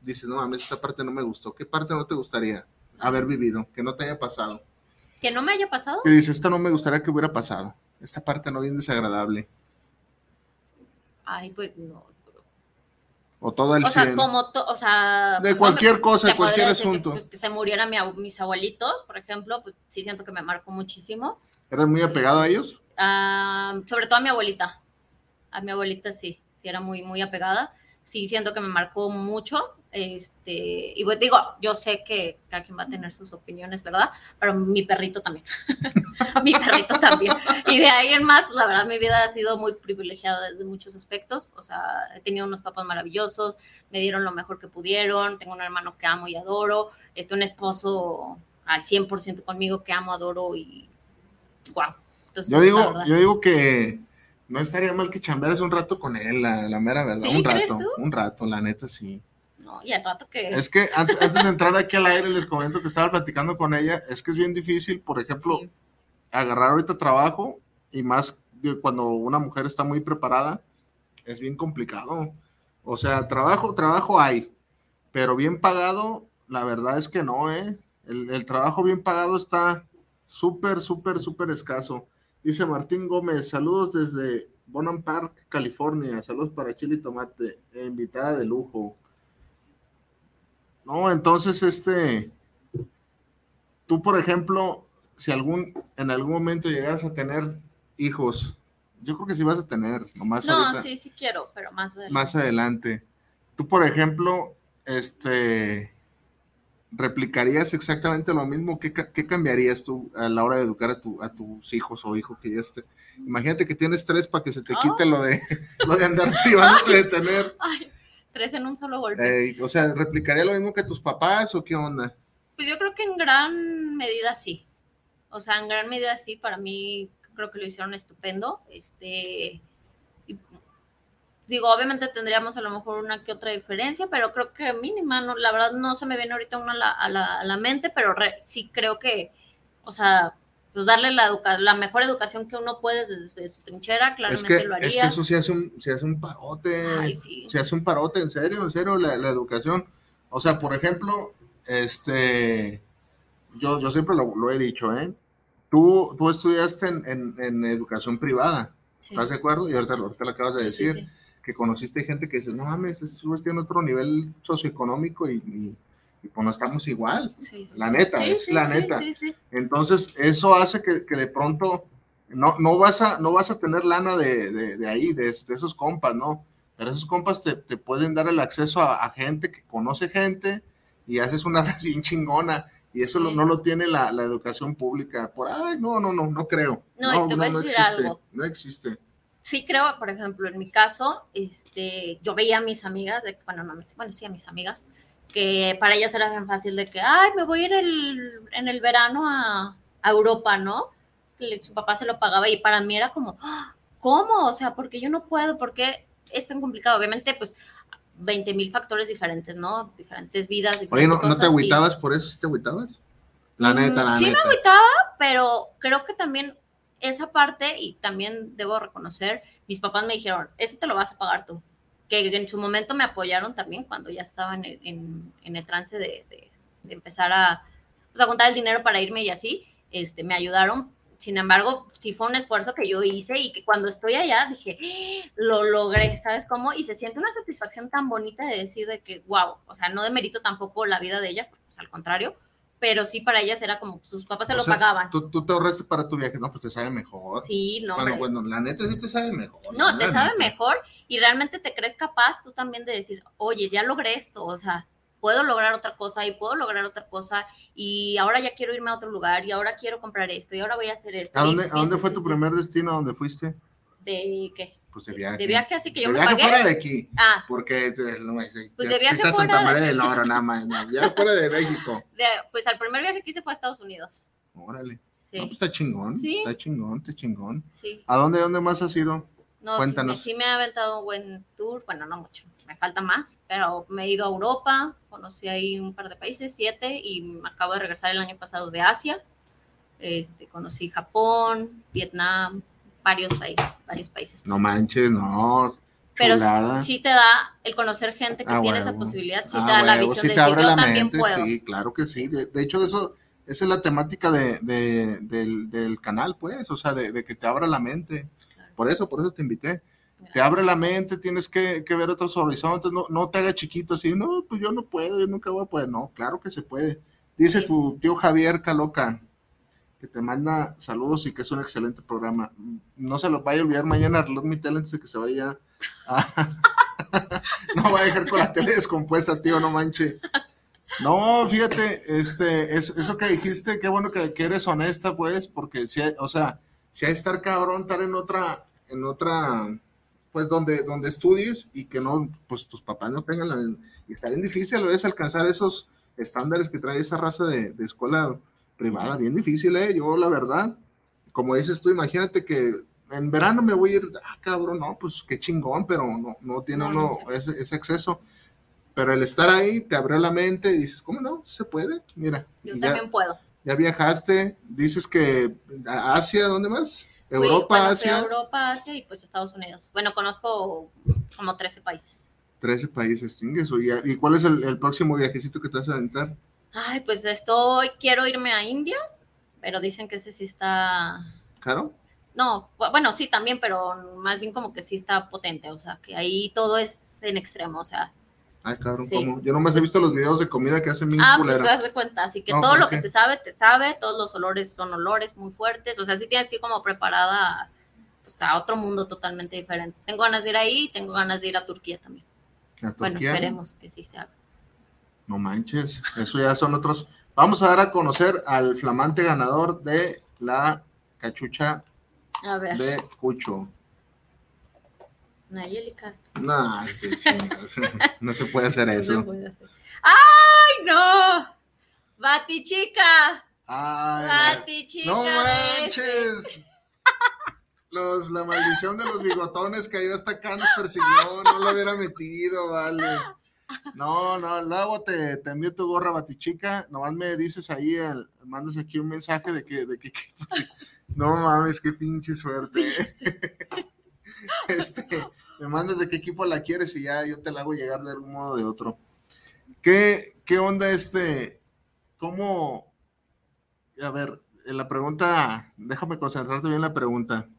dices, no mames, esta parte no me gustó? ¿Qué parte no te gustaría haber vivido, que no te haya pasado? ¿Que no me haya pasado? Que dices, esta no me gustaría que hubiera pasado. Esta parte no bien desagradable. Ay, pues no. O todo el O sea, como, o sea... De cualquier cosa, de cualquier asunto. Que, pues, que se murieran mis abuelitos, por ejemplo, pues sí siento que me marcó muchísimo. ¿Eras muy apegado a ellos? Ah, sobre todo a mi abuelita. A mi abuelita sí, sí era muy, muy apegada. Sí siento que me marcó mucho. Este, y pues digo, yo sé que cada quien va a tener sus opiniones, ¿verdad? Pero mi perrito también. mi perrito también. Y de ahí en más, la verdad, mi vida ha sido muy privilegiada desde muchos aspectos. O sea, he tenido unos papás maravillosos, me dieron lo mejor que pudieron. Tengo un hermano que amo y adoro. Este, un esposo al 100% conmigo que amo, adoro y yo digo, yo digo que no estaría mal que chambearas un rato con él, la, mera verdad. un rato, un rato, la neta sí. No, y al rato que. Es que antes, de entrar aquí al aire les comento que estaba platicando con ella, es que es bien difícil, por ejemplo, agarrar ahorita trabajo y más cuando una mujer está muy preparada, es bien complicado. O sea, trabajo, trabajo hay, pero bien pagado, la verdad es que no, ¿eh? El, el trabajo bien pagado está, súper, súper, súper escaso. Dice Martín Gómez, saludos desde Bonham Park, California. Saludos para Chile y Tomate, invitada de lujo. No, entonces, este, tú, por ejemplo, si algún, en algún momento llegas a tener hijos, yo creo que sí vas a tener, nomás No, sí, sí quiero, pero más adelante. Más adelante. Tú, por ejemplo, este, ¿replicarías exactamente lo mismo? ¿Qué, cambiarías tú a la hora de educar a, tu, a tus hijos o hijo que ya esté? Imagínate que tienes tres para que se te quite lo de, lo de andar privándote de tener. tres en un solo golpe. o sea, ¿replicaría lo mismo que tus papás o qué onda? Pues yo creo que en gran medida sí. O sea, en gran medida sí, para mí creo que lo hicieron estupendo. Este, digo, obviamente tendríamos a lo mejor una que otra diferencia, pero creo que mínima, no, la verdad no se me viene ahorita una a la, a la, a la mente, pero re- sí creo que, o sea, pues darle la, educa la mejor educación que uno puede desde su trinchera, Es claramente que, lo es que haría. eso sí hace un, se hace un parote. Ay, sí. Se hace un parote, en serio, en serio, la, la educación. O sea, por ejemplo, este, yo, yo siempre lo, lo he dicho, ¿eh? Tú, tú estudiaste en, en- en educación privada, Sí. ¿estás de acuerdo? Y ahorita, ahorita lo acabas de Sí, decir. Que conociste gente que dices, no mames, tú tiene otro nivel socioeconómico y, y, y pues no estamos igual. Sí, sí, La neta, Sí, es la neta. Entonces, eso hace que, que de pronto no, no, vas a, no vas a tener lana de, de, de ahí, de, de esos compas, ¿no? Pero esos compas te, te pueden dar el acceso a, a gente que conoce gente y haces una red bien chingona. Y eso lo- no lo tiene la, la educación pública. Por, ay, no, no, no, no creo. No, voy a decir existe, algo. No existe. Sí creo, por ejemplo, en mi caso, este, yo veía a mis amigas, de, bueno, no, bueno, sí, a mis amigas, que para ellas era bien fácil de que, ay, me voy a ir el- en el verano a, a Europa, ¿no? Le- su papá se lo pagaba y para mí era como, "Ah, ¿cómo? O sea, porque yo no puedo, porque es tan complicado. Obviamente, pues, 20 mil factores diferentes, ¿no? Diferentes vidas, diferentes Oye, ¿no, ¿no cosas, te y- agüitabas por eso? ¿Sí te agüitabas? La Mm, neta, la sí me neta. agüitaba, pero creo que también esa parte, y también debo reconocer, mis papás me dijeron, ese te lo vas a pagar tú. Que en su momento me apoyaron también cuando ya estaba en el, trance de, empezar a, pues, contar el dinero para irme y así, este, me ayudaron. Sin embargo, sí fue un esfuerzo que yo hice y que cuando estoy allá dije, "Ah, lo logré, ¿sabes cómo? Y se siente una satisfacción tan bonita de decir de que, wow, o sea, no demerito tampoco la vida de ellas, pues al contrario, pero sí para ellas era como, sus papás se O lo sea, pagaban. ¿tú, tú te ahorraste para tu viaje. No, pues te sabe mejor. Sí, no, bueno, bueno, la neta sí te sabe mejor. No, te sabe neta. mejor y realmente te crees capaz tú también de decir, oye, ya logré esto, o sea, puedo lograr otra cosa y puedo lograr otra cosa y ahora ya quiero irme a otro lugar y ahora quiero comprar esto y ahora voy a hacer esto. ¿A Y dónde, ¿A dónde fue tu primer destino? ¿A dónde fuiste? ¿De qué? Pues de viaje. De viaje, así que yo de me viaje pagué. fuera de aquí. Ah, Porque eh, no, es- Pues de viaje fuera Santa de- María del Oro, nada más. No, ya fuera de México. de- pues al primer viaje que hice fue a Estados Unidos. Órale. Sí, No, pues está chingón. Sí. Está chingón, está chingón. sí. ¿A dónde, dónde más has ido? No, Cuéntanos. sí me ha aventado un buen tour, bueno, no mucho, me falta más, pero me he ido a Europa, conocí ahí un par de países, siete, y me acabo de regresar el año pasado de Asia. Este, conocí Japón, Vietnam, varios ahí, varios países. No manches, no. pero sí te da el conocer gente que Ah, tiene esa posibilidad, sí Ah, te da la visión sí de decir, yo también mente, puedo. Sí, claro que sí. De, de hecho, de eso, esa es la temática de, de- del, del canal, pues, o sea, de, que te abra la mente. Claro. Por eso, por eso te invité. Te abre la mente, tienes que, que ver otros horizontes, no, no te haga chiquito así, no, pues yo no puedo, yo nunca voy a poder. No, claro que se puede. Dice Sí. tu tío Javier Caloca, te manda saludos y que es un excelente programa. No se los vaya a olvidar mañana Reloj Mi Tele antes de que se vaya a... no va a dejar con la tele descompuesta, tío, no manche. No, fíjate, este, es, eso que dijiste, qué bueno que, eres honesta, pues, porque si hay, o sea, si hay estar cabrón, estar en otra, en otra, pues, donde, donde estudies y que no, pues, tus papás no tengan la, y está bien difícil a veces alcanzar esos estándares que trae esa raza de escuela privada, bien difícil, eh, yo la verdad, como dices tú, imagínate que en verano me voy a ir, ah, cabrón, no, pues, qué chingón, pero no, no tiene No, uno no. ese, ese acceso. Pero el estar ahí te abrió la mente y dices, ¿cómo no? Se puede. Mira, Yo también ya, puedo. ya viajaste, dices que a Asia, ¿dónde más? Europa, bueno, Asia, Europa, Asia y pues Estados Unidos. Bueno, conozco como 13 países. 13 países, chingues. ¿Y, ¿Y cuál es el, el próximo viajecito que te vas a aventar? Ay, pues estoy, quiero irme a India, pero dicen que ese sí está, ¿Caro? no, bu- bueno, sí también, pero más bien como que sí está potente, o sea, que ahí todo es en extremo, o sea, Ay, cabrón, Sí. ¿cómo? Yo nomás he visto los videos de comida que hacen bien ah, pues culera. haz de cuenta, así que No, todo ¿por lo qué? que te sabe, te sabe, todos los olores son olores muy fuertes, o sea, sí tienes que ir como preparada pues, a otro mundo totalmente diferente. Tengo ganas de ir ahí, tengo ganas de ir a Turquía también. A Bueno, Turquía, esperemos que sí se haga. No manches, eso ya son otros. Vamos a dar a conocer al flamante ganador de la cachucha A ver, de Cucho. Nayeli Castro. No, sí, no se puede hacer No eso. puede hacer. ¡Ay, no! ¡Bati chica! Ay, ¡Bati chica! no manches. los, la maldición de los bigotones cayó hasta acá, nos persiguió, no lo hubiera metido, vale. No, no, luego te, te envío tu gorra batichica, nomás me dices ahí, el, mandas aquí un mensaje de que, de que, que- no mames, qué pinche suerte. Este, me mandas de qué equipo la quieres y ya yo te la hago llegar de algún modo o de otro. ¿Qué, qué onda este? ¿Cómo? A ver, en la pregunta, déjame concentrarte bien en la pregunta.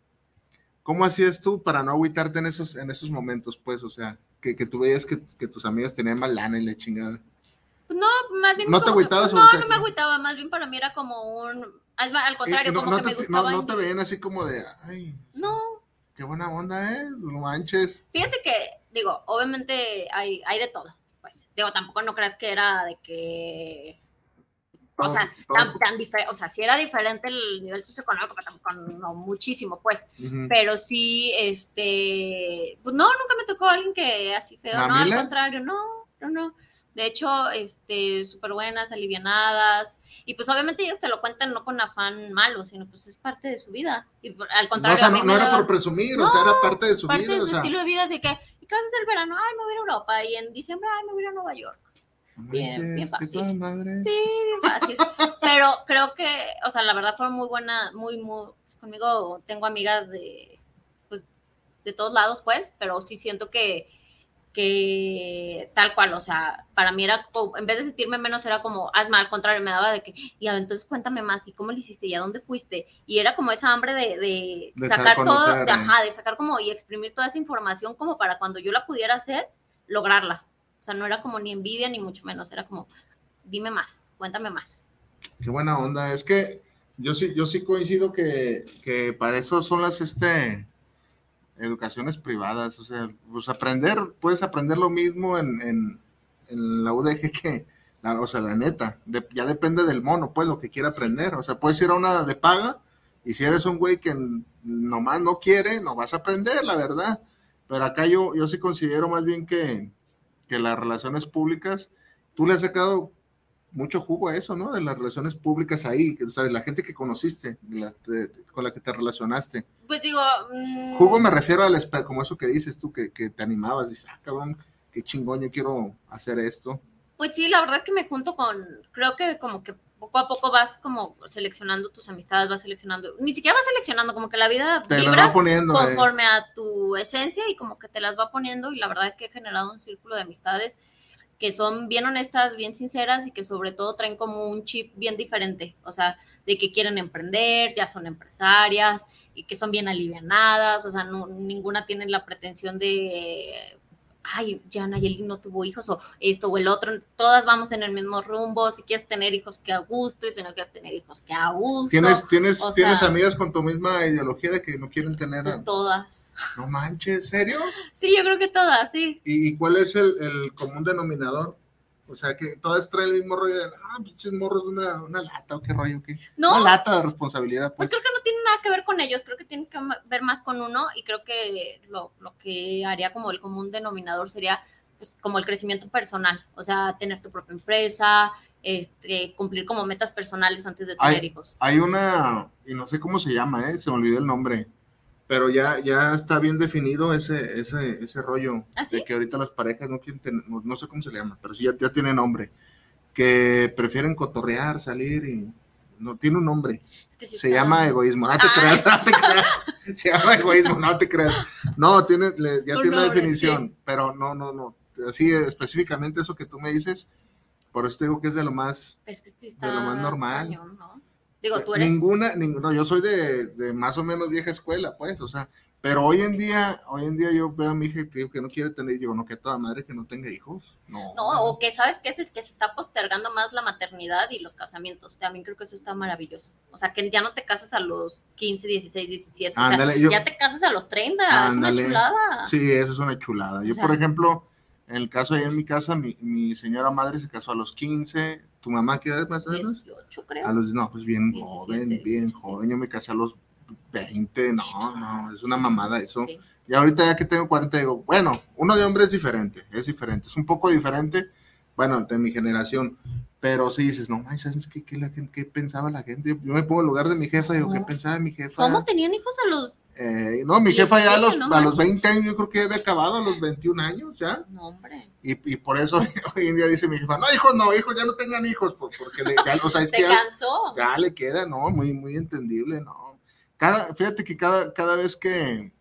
¿Cómo hacías tú para no agüitarte en esos, en esos momentos, pues? O sea, que, que tú veías que, que tus amigas tenían más lana y la chingada. Pues no, más bien. ¿No te agüitabas No, no me agüitaba, más bien para mí era como un. Al, al contrario, Eh, no, como no que te, me no- gustaba. no te veían así como de, ay, No, qué buena onda, ¿eh? No manches. Fíjate que, digo, obviamente hay, hay de todo. Pues, digo, tampoco no creas que era de que. O sea, tan, tan diferente. O sea, sí era diferente el nivel socioeconómico, pero tampoco no muchísimo, pues. Pero sí, este. Pues no, nunca me tocó alguien que así feo. No, al contrario, no, no, no. De hecho, este, súper buenas, alivianadas. Y pues obviamente ellos te lo cuentan no con afán malo, sino pues es parte de su vida. Y al No, contrario, o sea, no, no era por presumir, o No, sea, era parte de su parte vida. de o su sea, estilo de vida, así que, ¿y qué vas a hacer el verano? Ay, me voy a Europa, y en diciembre, ay, me voy a Nueva York. Bien, bien fácil. madre. Sí, bien fácil. Pero creo que, o sea, la verdad fue muy buena, muy, muy, conmigo tengo amigas de, pues, de todos lados, pues, pero sí siento que, que tal cual, o sea, para mí era, como- en vez de sentirme menos, era como, al contrario, me daba de que, y entonces cuéntame más, ¿y cómo lo hiciste? ¿Y a dónde fuiste? Y era como esa hambre de, de De sacar todo, de, eh. ajá, de sacar como y exprimir toda esa información como para cuando yo la pudiera hacer, lograrla. Sea, no era como ni envidia ni mucho menos, era como, dime más, cuéntame más. Qué buena onda. Es que yo sí, yo sí coincido que, que para eso son las este educaciones privadas. O sea, pues aprender, puedes aprender lo mismo en, en, la UDG que, la- o sea, la neta, ya depende del mono, pues lo que quiera aprender. O sea, puedes ir a una de paga y si eres un güey que nomás no quiere, no vas a aprender, la verdad. Pero acá yo, yo sí considero más bien que, que las relaciones públicas, tú le has sacado mucho jugo a eso, ¿no? De las relaciones públicas ahí, o sea, de la gente que conociste, de la- de- con la que te relacionaste. Pues digo, mm, Jugo me refiero al como eso que dices tú, que, que te animabas, dices, ah, cabrón, qué chingón, yo quiero hacer esto. Pues sí, la verdad es que me junto con, creo que como que poco a poco vas como seleccionando tus amistades, vas seleccionando, ni siquiera vas seleccionando, como que la vida Te vibras poniendo. eh. conforme a tu esencia y como que te las va poniendo y la verdad es que he generado un círculo de amistades que son bien honestas, bien sinceras y que sobre todo traen como un chip bien diferente, o sea, de que quieren emprender, ya son empresarias y que son bien alivianadas, o sea, no, ninguna tiene la pretensión de, ay, ya Nayeli no tuvo hijos o esto o el otro, todas vamos en el mismo rumbo, si quieres tener hijos que a gusto y si no quieres tener hijos que a gusto, Tienes, tienes, o tienes amigas con tu misma ideología de que no quieren tener. pues todas. No manches, ¿serio? Sí, yo creo que todas, sí. ¿Y, y cuál es el, el común denominador? O sea, que todas traen el mismo rollo de, ah, pinches morros, una, una lata o qué rollo, qué. No, Una lata de responsabilidad, Pues pues. creo que no tiene nada que ver con ellos, creo que tiene que ver más con uno y creo que lo, lo que haría como el común denominador sería pues, como el crecimiento personal, o sea, tener tu propia empresa, este, cumplir como metas personales antes de tener hijos. Hay una, y no sé cómo se llama, ¿eh? se me olvidó el nombre, pero ya, ya está bien definido ese, ese, ese rollo ¿Ah, sí? de que ahorita las parejas no quieren tener, no, no sé cómo se le llama, pero sí ya, ya tiene nombre, que prefieren cotorrear, salir y no tiene un nombre, Es que sí se está- llama egoísmo, no te Ah. creas, no te creas, se llama egoísmo, no te creas, no, tiene, le- ya tiene una definición, pero no, no, no, así específicamente eso que tú me dices, por eso te digo que es de lo más Es que sí de lo más está normal. cañón, ¿no? Digo, tú eres... Ninguna, ninguna, no, yo soy de, de más o menos vieja escuela, pues, o sea, pero hoy en día, hoy en día yo veo a mi hija que, no quiere tener, digo, no, que toda madre que no tenga hijos, no. No, o que sabes que es que se está postergando más la maternidad y los casamientos. También creo que eso está maravilloso. O sea, que ya no te casas a los 15, 16, 17. o sea, Ándale, yo- ya te casas a los 30. Ándale. Es una chulada. Sí, eso es una chulada. Yo, O sea- por ejemplo, en el caso ahí en mi casa, mi, mi señora madre se casó a los 15, tu mamá, ¿qué edad más o menos? 18, creo. A los, no, pues bien 17, joven, 18, bien joven, yo me casé a los 20, no, no, es una mamada eso. Sí. Y ahorita ya que tengo 40, digo, bueno, uno de hombre es diferente, es diferente, es un poco diferente, bueno, de mi generación, pero sí dices, no, ay, ¿sabes qué, qué la qué pensaba la gente? Yo, me pongo en lugar de mi jefa digo, ¿qué pensaba mi jefa? ¿Cómo tenían hijos a los Eh, no, mi jefa ya a los, no a los manches. 20 años, yo creo que había acabado, a los 21 años ya. No, hombre. Y, y por eso hoy en día dice mi jefa, no, hijos, no, hijos, ya no tengan hijos, por- porque le, ya, o sea, es Se que ya, cansó. ya le queda, ¿no? Muy, muy entendible, ¿no? Cada, fíjate que cada, cada vez que,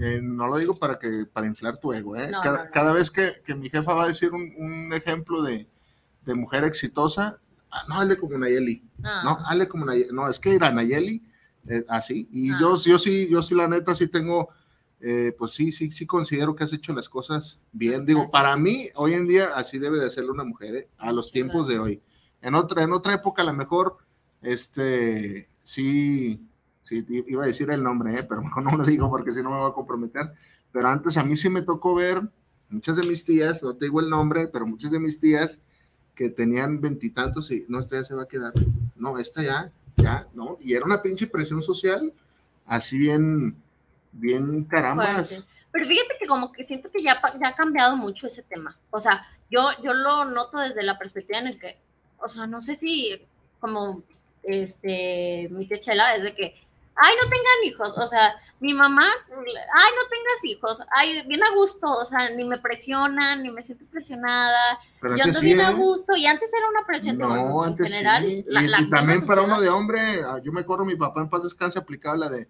eh, no lo digo para que, para inflar tu ego, ¿eh? No, cada, no, no. cada vez que, que mi jefa va a decir un, un ejemplo de, de mujer exitosa, ah, no, hable como Nayeli, Ah. no, hable como Nayeli, no, es que era Nayeli, eh, así, y Ah. yo, yo sí, yo sí, la neta, sí tengo, eh, pues sí, sí, sí considero que has hecho las cosas bien. Digo, Gracias. para mí, hoy en día, así debe de hacerlo una mujer, ¿eh? a los tiempos de hoy. En otra, en otra época, a lo mejor, este, sí, sí, iba a decir el nombre, ¿eh? pero mejor no lo digo porque si no me voy a comprometer. Pero antes a mí sí me tocó ver muchas de mis tías, no te digo el nombre, pero muchas de mis tías que tenían veintitantos y no, esta ya se va a quedar, no, esta ya, ¿no? Y era una pinche presión social, así bien, bien carambas. Pero fíjate que como que siento que ya, ya ha cambiado mucho ese tema. O sea, yo, yo lo noto desde la perspectiva en el que, o sea, no sé si como este mi tía Chela es de que, ay, no tengan hijos. O sea, mi mamá, ay, no tengas hijos. Ay, bien a gusto. O sea, ni me presionan, ni me siento presionada. Pero yo ando sí, bien a ¿eh? gusto. Y antes era una presión No, en antes general. sí. la- y, la y también para uno de hombre, ah, yo me acuerdo, mi papá en paz descanse aplicaba la de,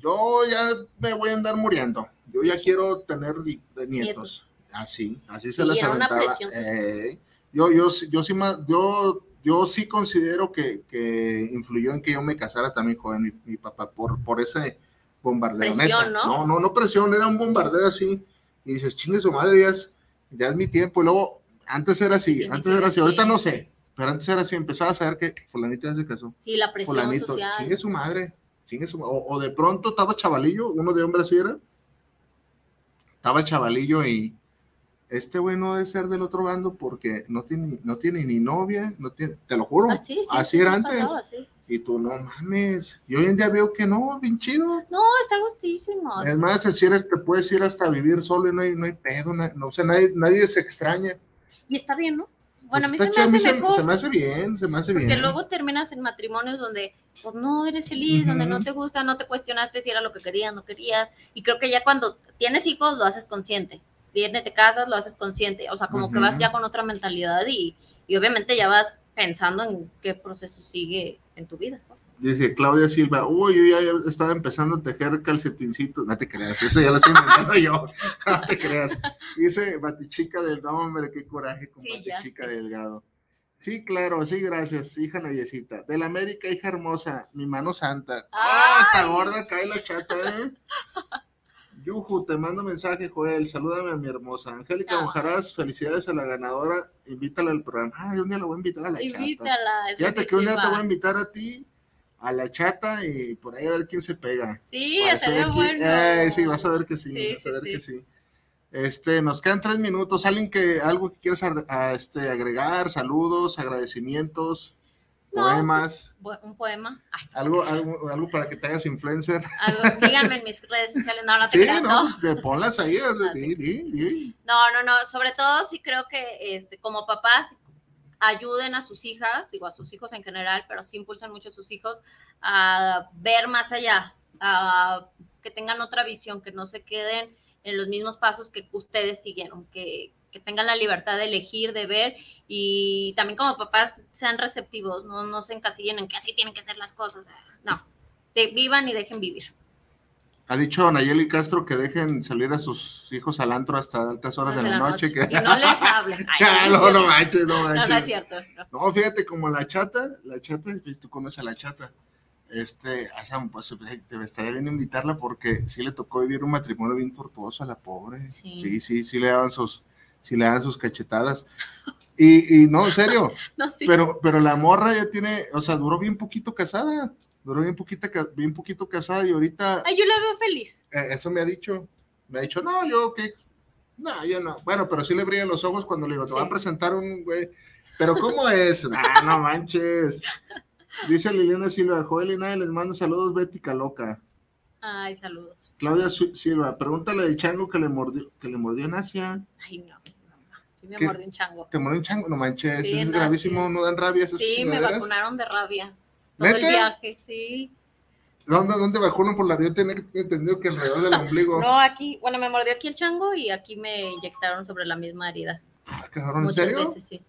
yo ya me voy a andar muriendo, yo ya quiero tener ni- de nietos. Así, así se Sí, las era una aventaba. presión. Eh, yo, yo, sí- yo sí más, yo, yo sí considero que, que influyó en que yo me casara también joven, mi, mi papá, por, por ese bombardeo. Presión. ¿no? no, no, no presión, era un bombardeo así. Y dices, chingue su madre, ya es, ya es mi tiempo. Y luego, antes era así, antes era así, ahorita no sé, pero antes era así, empezaba a saber que fulanito ya se casó. Sí, la presión Fulanito, social. chingue su madre, chingue su o, o de pronto estaba chavalillo, uno de hombre así era, estaba chavalillo y este güey no debe ser del otro bando porque no tiene, no tiene ni novia, no tiene, te lo juro, Así, sí, así sí, era antes. pasaba, sí. Y tú, no mames, y hoy en día veo que no, bien chido. No, está gustísimo. Es más, si eres, te puedes ir hasta vivir solo y no hay, no hay pedo, na- no, o sea, nadie, nadie se extraña. Y está bien, ¿no? Bueno, Pues a mí se chido, me hace mejor. se me hace bien, se me hace Porque bien. luego terminas en matrimonios donde pues no eres feliz, donde no te gusta, no te cuestionaste si era lo que querías, no querías. Y creo que ya cuando tienes hijos lo haces consciente. Tienes, te casas, lo haces consciente. O sea, como que vas ya con otra mentalidad y, y obviamente ya vas pensando en qué proceso sigue en tu vida. pues. Dice Claudia Silva, uy, yo ya estaba empezando a tejer calcetincitos. No te creas, eso ya lo estoy inventando yo. No te creas. Dice Batichica del no, hombre, qué coraje con Sí, Batichica. Delgado. Sí, claro, sí, gracias, hija Nayecita. Del América, hija hermosa, mi mano santa. Ah, está Ay. gorda, cae la chata, ¿eh? Yuju, te mando mensaje, Joel. Salúdame a mi hermosa. Angélica. Ojaraz, felicidades a la ganadora. Invítala al programa. Ah, un día la voy a invitar a la chata. Invítala. lo Fíjate que un día te voy a invitar a ti, a la chata y por ahí a ver quién se pega. Sí, hacer aquí- bueno. Eh, sí, vas a ver que sí, Sí, vas a ver sí, que sí. Este, nos quedan tres minutos. ¿Alguien que algo que quieras a- este, agregar? Saludos, agradecimientos, No. poemas, Bu- Un poema. Ay, algo, algo, algo para que te hagas influencer. algo. Síganme en mis redes sociales. No, no te Sí, creas, no, ¿no? pues, te ponlas ahí. Ah, di, di, di. No, no, no. Sobre todo sí creo que este, como papás ayuden a sus hijas, digo a sus hijos en general, pero sí impulsan mucho a sus hijos a ver más allá, a que tengan otra visión, que no se queden en los mismos pasos que ustedes siguieron, que, que tengan la libertad de elegir, de ver y también como papás sean receptivos, no, no se encasillen en que así tienen que ser las cosas. No, vivan y dejen vivir. Ha dicho Nayeli Castro que dejen salir a sus hijos al antro hasta altas horas de la, noche. que- Y no les hablen. Ay, Ah, no, no manches, no no, manches. no es cierto. no. No, fíjate, como la chata, la chata, pues, tú conoces a la chata. Este, pues te estaría bien invitarla porque sí le tocó vivir un matrimonio bien tortuoso a la pobre. Sí. Sí, sí, sí, le daban sus, sí le daban sus cachetadas. Y, y no, en serio, No, sí. pero, pero la morra ya tiene, o sea, duró bien poquito casada, duró bien poquito, bien poquito casada y ahorita Ay, yo la veo feliz. eh, eso me ha dicho, me ha dicho, no, yo que, no, yo no. Bueno, pero sí le brillan los ojos cuando le digo, te va a Sí. presentar un güey. Pero ¿cómo es? Ah, no manches. Dice Liliana Silva, Joel y nadie les manda saludos, Bética loca. Ay, saludos. Claudia Silva, pregúntale del chango que le mordió, que le mordió en Asia. Ay, no. Sí me mordió un chango. ¿Te mordió un chango? No manches, Sí, es gravísimo, Asia. no dan rabia esas Sí, me vacunaron de rabia. Todo el viaje, sí. ¿Dónde, ¿Dónde vacunan por la Yo tenía entendido que alrededor del ombligo. No, aquí, bueno, me mordió aquí el chango y aquí me inyectaron sobre la misma herida. Ah, ¿En serio? veces, sí.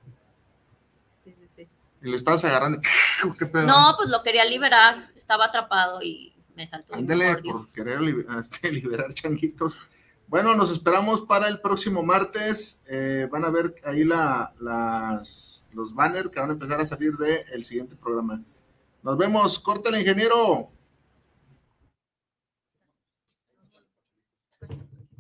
Sí, sí, sí. Y lo estabas agarrando. ¿Qué pedo? No, pues lo quería liberar, estaba atrapado y me saltó. Ándele por querer este, liberar changuitos. Bueno, nos esperamos para el próximo martes. Eh, van a ver ahí la, las, los banners que van a empezar a salir del siguiente programa. Nos vemos. Corta el ingeniero.